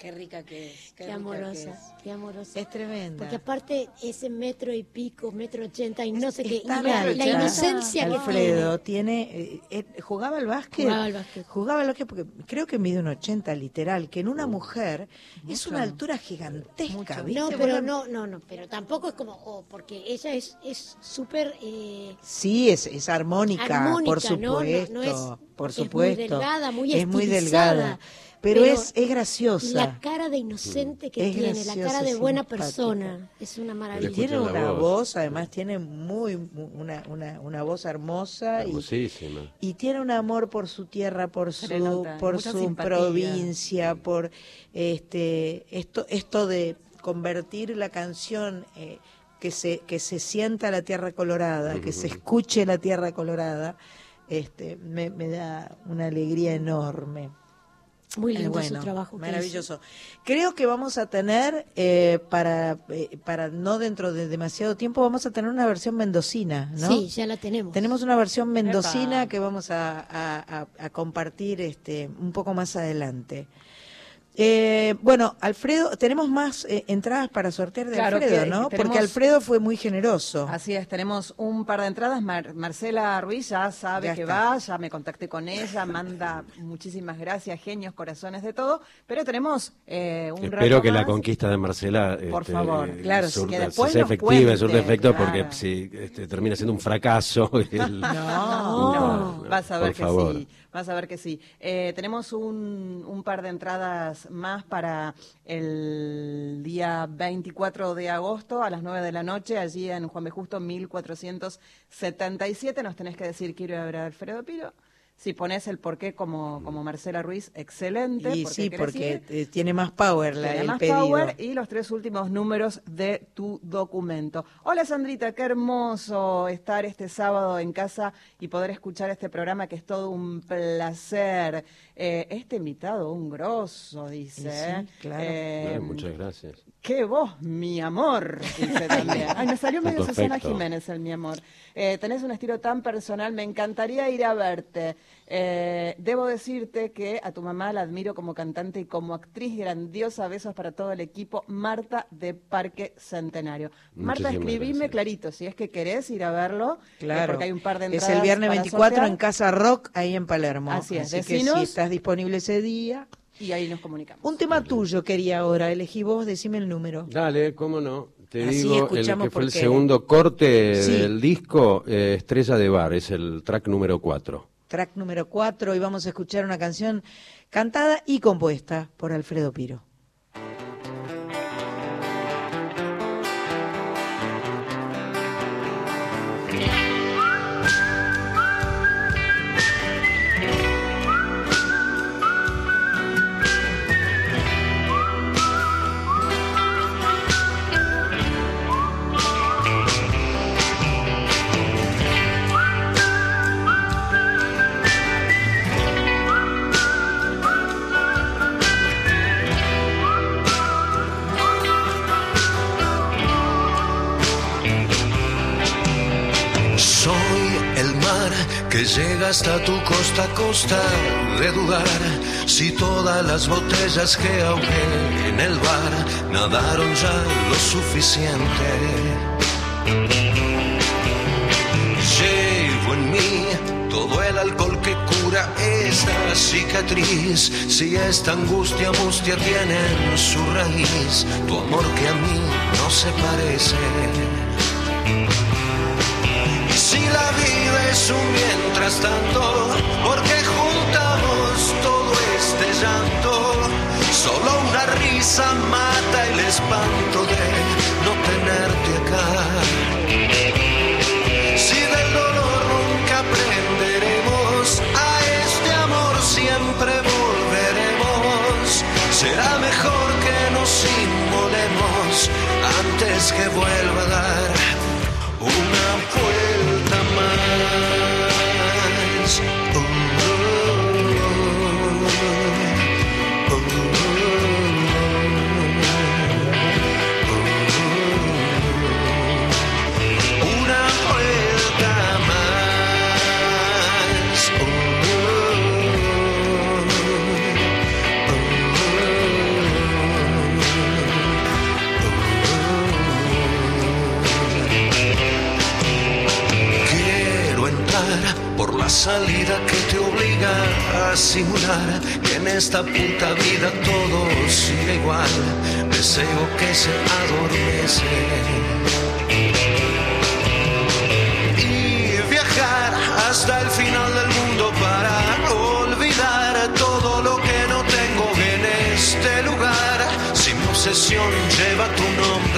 Qué rica que es. Qué, amorosa, qué amorosa. Es tremenda. Porque aparte ese metro y pico, metro ochenta y no sé qué, la, la inocencia que Alfredo tiene, eh, eh, jugaba al básquet, Jugaba al básquet. jugaba al básquet porque creo que mide un 80 literal, que en una mujer es una altura gigantesca, ¿viste? No, pero no, no, no, pero tampoco es como, oh, porque ella es es súper eh, Sí, es, es armónica, Armónica, por ¿no? No- supuesto, no es- por es muy supuesto. delgada, muy es muy delgada, pero, pero es, es graciosa. la cara de inocente que Es tiene, la cara de buena simpática. persona, es una maravilla. Tiene una voz. además tiene muy mu- una, una, una voz hermosa y, Hermosísima. y tiene un amor por su tierra, por su, nota, por su simpatía. provincia, por este esto esto de convertir la canción eh, que se que se sienta la tierra colorada, que se escuche la tierra colorada, este me, me da una alegría enorme. Muy Eh, lindo su bueno, trabajo. que Maravilloso. Creo que vamos a tener, eh, para, eh, para no dentro de demasiado tiempo, vamos a tener una versión mendocina, ¿no? Sí, ya la tenemos. Tenemos una versión mendocina que vamos a, a- a- a compartir este, un poco más adelante. Eh, bueno, Alfredo, tenemos más eh, entradas para sortear de Claro Alfredo, que ¿no? tenemos- Porque Alfredo fue muy generoso. Así es, tenemos un par de entradas. Mar- Marcela Ruiz ya sabe Ya que está. va, ya me contacté con ella, manda muchísimas gracias, genios, corazones, de todo. Pero tenemos eh, un Espero rato que la conquista de Marcela Por este, favor, claro, surta- que después sea efectiva, surta efecto, claro. porque si este, termina siendo un fracaso. el- No, No, vas a ver por que favor. sí, vas a ver que sí. Eh, tenemos un, un par de entradas más para el día 24 de agosto a las 9 de la noche, allí en Juan B. Justo 1477. Nos tenés que decir quiero ir a a Alfredo Piro. Si pones el porqué como, como Marcela Ruiz, excelente. Y sí, querés porque ir. eh, tiene más power la, Tiene el más pedido. power y los tres últimos números de tu documento. Hola Sandrita, qué hermoso estar este sábado en casa y poder escuchar este programa que es todo un placer. Eh, este invitado, un grosso, dice. Sí, ¿eh? claro. Eh, muchas gracias. Qué voz, mi amor, dice también. Ay, me salió medio Susana. Jiménez el mi amor. Eh, tenés un estilo tan personal, me encantaría ir a verte. Eh, debo decirte que a tu mamá la admiro como cantante y como actriz grandiosa. Besos para todo el equipo. Marta de Parque Centenario. Marta, escribime clarito, si es que querés ir a verlo. eh, Claro. porque hay un par de es entradas el viernes para 24 sortear. en Casa Rock, ahí en Palermo. Así es, que decinos. si estás disponible ese día. Y ahí nos comunicamos. Un tema tuyo quería ahora, elegí vos, decime el número. Dale, cómo no. Te Así digo, el escuchamos que fue el segundo corte Sí. del disco, eh, Estrella de Bar, es el track número 4. Track número 4 y vamos a escuchar una canción cantada y compuesta por Alfredo Piro. Hasta tu costa a costa de dudar si todas las botellas que ahogué en el bar nadaron ya lo suficiente. Llevo en mí todo el alcohol que cura esta cicatriz. Si esta angustia, mustia tiene en su raíz tu amor que a mí no se parece. Y si la vida mientras tanto, porque juntamos todo este llanto, solo una risa mata el espanto de no tenerte acá. Salida que te obliga a simular que en esta puta vida todo sigue igual. Deseo que se adormece. y viajar hasta el final del mundo para olvidar todo lo que no tengo en este lugar. Si mi obsesión lleva tu nombre.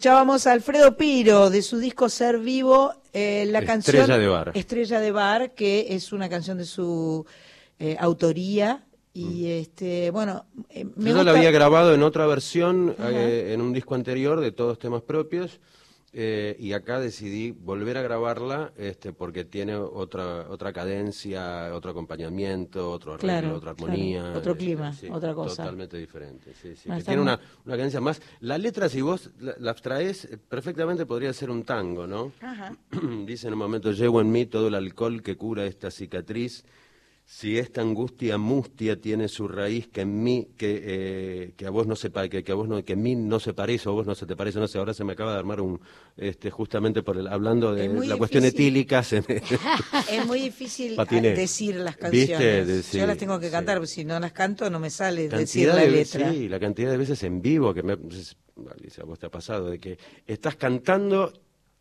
Escuchábamos a Alfredo Piro de su disco Ser Vivo, eh, la Estrella canción de Bar. Estrella de Bar, que es una canción de su eh, autoría. Y este, bueno, eh, me Yo gusta- la había grabado en otra versión, eh, en un disco anterior de todos temas propios, eh, y acá decidí volver a grabarla este, porque tiene otra otra cadencia, otro acompañamiento, otro arreglo, Claro, otra claro. armonía. Otro eh, clima, sí, otra cosa. Totalmente diferente, sí, sí, que tiene una, una cadencia más. La letra, si vos la, la abstraes, eh, perfectamente podría ser un tango, ¿no? Ajá. Dice en un momento, llevo en mí todo el alcohol que cura esta cicatriz. Si esta angustia mustia tiene su raíz que en mí, que, eh, que a vos no se que, que a vos no, que en mí no se parece o a vos no se te parece, no sé, ahora se me acaba de armar un, este, justamente por el, hablando de la cuestión etílica, se me- Es muy difícil Patiné. decir las canciones. De- sí, Yo las tengo que sí. cantar, porque si no las canto no me sale decir la de, letra. Sí, la cantidad de veces en vivo que me, Alicia, a vos te ha pasado, de que estás cantando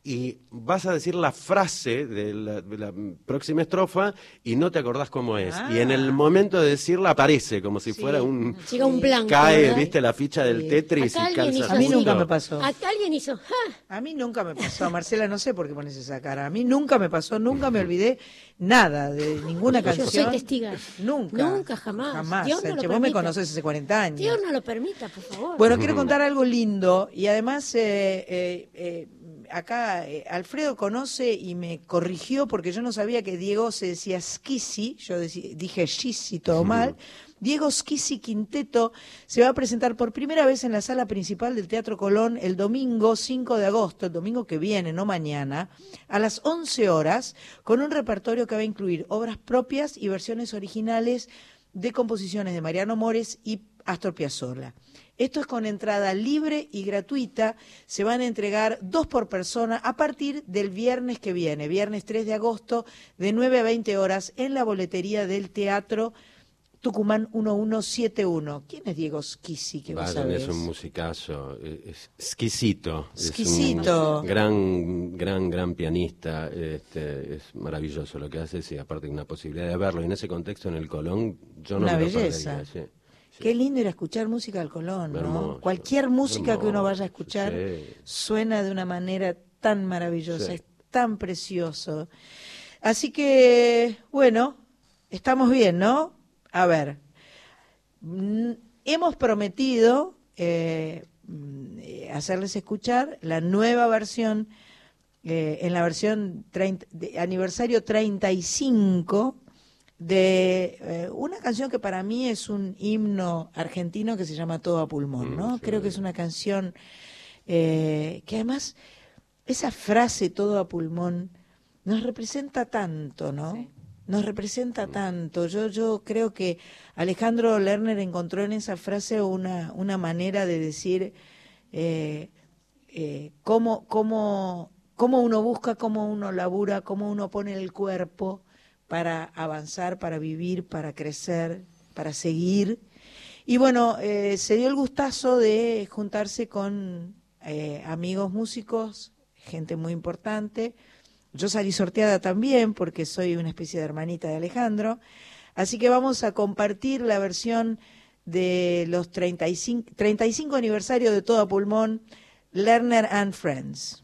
y vas a decir la frase de la, de la próxima estrofa y no te acordás cómo es. Y en el momento de decirla aparece como si fuera un... Llega un blanco. Cae, ¿verdad? viste, la ficha del Tetris Acá y alguien calza hizo A mí nunca me pasó. Acá alguien hizo. "Ja". A mí nunca me pasó, Marcela, no sé por qué pones esa cara. A mí nunca me pasó, nunca me olvidé nada de ninguna Yo canción. soy testiga. Nunca. Nunca, jamás. Jamás. Dios no lo vos me conoces hace 40 años. Dios no lo permita, por favor. Bueno, quiero contar algo lindo y además eh, eh, eh, acá eh, Alfredo conoce y me corrigió porque yo no sabía que Diego se decía Skisi, yo dije Schisi todo mal. Diego Skisi Quinteto se va a presentar por primera vez en la sala principal del Teatro Colón el domingo 5 de agosto, el domingo que viene, no mañana, a las 11 horas, con un repertorio que va a incluir obras propias y versiones originales de composiciones de Mariano Mores y Astor Piazzolla. Esto es con entrada libre y gratuita. Se van a entregar dos por persona a partir del viernes que viene, viernes 3 de agosto, de 9 a 20 horas, en la boletería del Teatro Tucumán 1171. ¿Quién es Diego Schisi, que Vayan, es un musicazo, es es exquisito. Es un Exquisito. gran, gran, gran pianista. Este, es maravilloso lo que hace, y aparte una posibilidad de verlo. Y en ese contexto, en el Colón, yo no Una me lo belleza. perdería, sí. Qué lindo ir a escuchar música al Colón, ¿no? Hermoso, Cualquier música que uno vaya a escuchar sí. suena de una manera tan maravillosa, Sí. es tan precioso. Así que, bueno, estamos bien, ¿no? A ver, mm, hemos prometido eh, mm, eh, hacerles escuchar la nueva versión, eh, en la versión 30 de aniversario 35 de eh, una canción que para mí es un himno argentino que se llama Todo a pulmón, ¿no? Creo que es una canción eh, que además esa frase Todo a pulmón nos representa tanto, ¿no? Nos representa tanto. Yo, yo creo que Alejandro Lerner encontró en esa frase una, una manera de decir eh, eh, cómo, cómo, cómo uno busca, cómo uno labura, cómo uno pone el cuerpo para avanzar, para vivir, para crecer, para seguir. Y bueno, eh, se dio el gustazo de juntarse con eh, amigos músicos, gente muy importante. Yo salí sorteada también porque soy una especie de hermanita de Alejandro. Así que vamos a compartir la versión de los 35, 35 aniversario de Todo Pulmón, Lerner and Friends.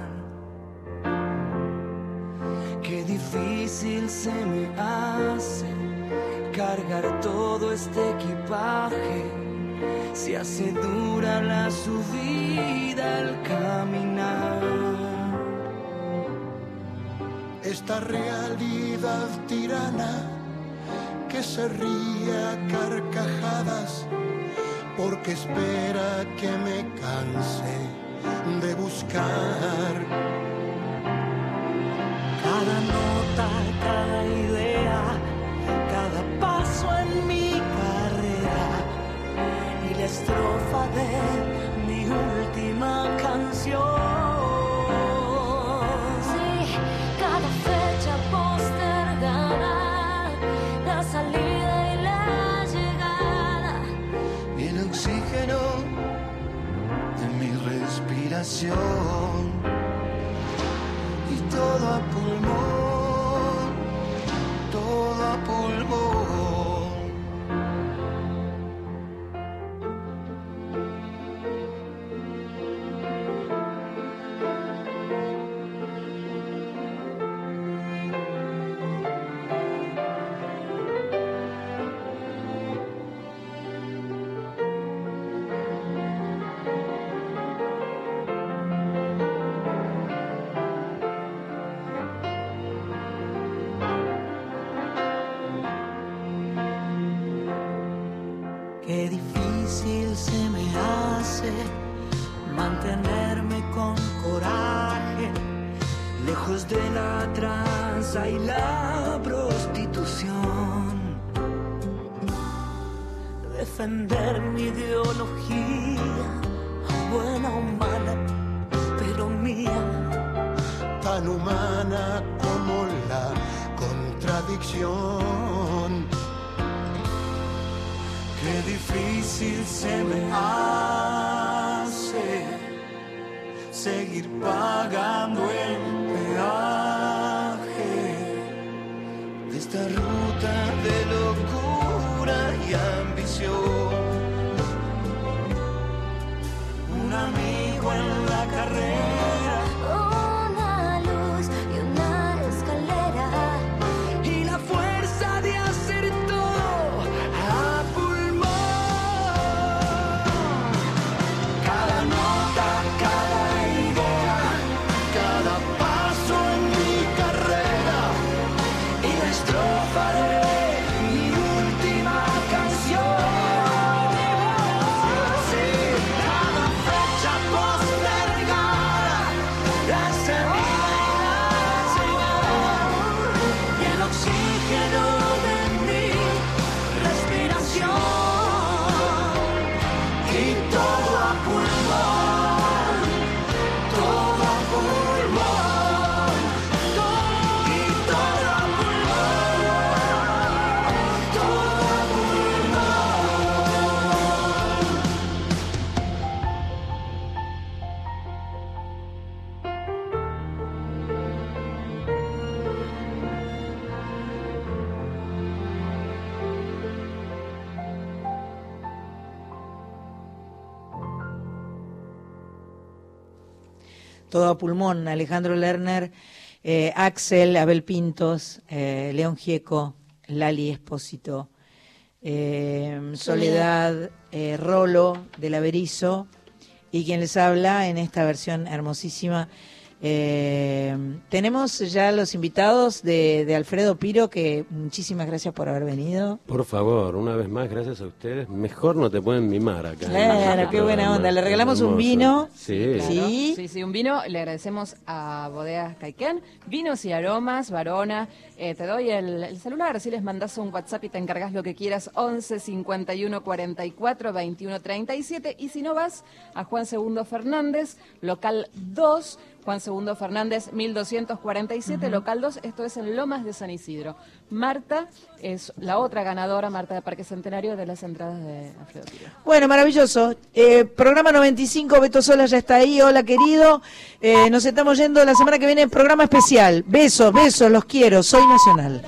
Difícil se me hace cargar todo este equipaje. Se hace dura la subida al caminar. esta realidad tirana que se ríe a carcajadas porque espera que me canse de buscar. Cada nota, cada idea, cada paso en mi carrera y la estrofa de mi última canción. Sí, cada fecha postergada, la salida y la llegada. y el oxígeno de mi respiración todo a pulmón, todo a pulmón. Todo a pulmón, Alejandro Lerner, eh, Axel, Abel Pintos, eh, León Gieco, Lali Espósito, eh, Soledad Rolo del Averizo y quien les habla en esta versión hermosísima. Eh, tenemos ya los invitados de, de Alfredo Piro, que muchísimas gracias por haber venido. Por favor, una vez más, gracias a ustedes. Mejor no te pueden mimar acá. Claro, este qué buena onda. Le regalamos un vino. Sí. Claro. Sí, sí, un vino. Le agradecemos a Bodegas Caiquén. Vinos y aromas, Varona. Eh, te doy el, el celular, si les mandas un WhatsApp y te encargas lo que quieras, 11 51 44 21 37. Y si no vas a Juan Segundo Fernández, local 2, Juan Segundo Fernández, 1247, Ujú. local 2, esto es en Lomas de San Isidro. Marta es la otra ganadora, Marta de Parque Centenario, de las entradas de Alfredo Piro. Bueno, maravilloso. Eh, programa 95, Beto Sola ya está ahí. Hola, querido. Eh, nos estamos yendo la semana que viene, programa especial. Besos, besos, los quiero. Soy Nacional.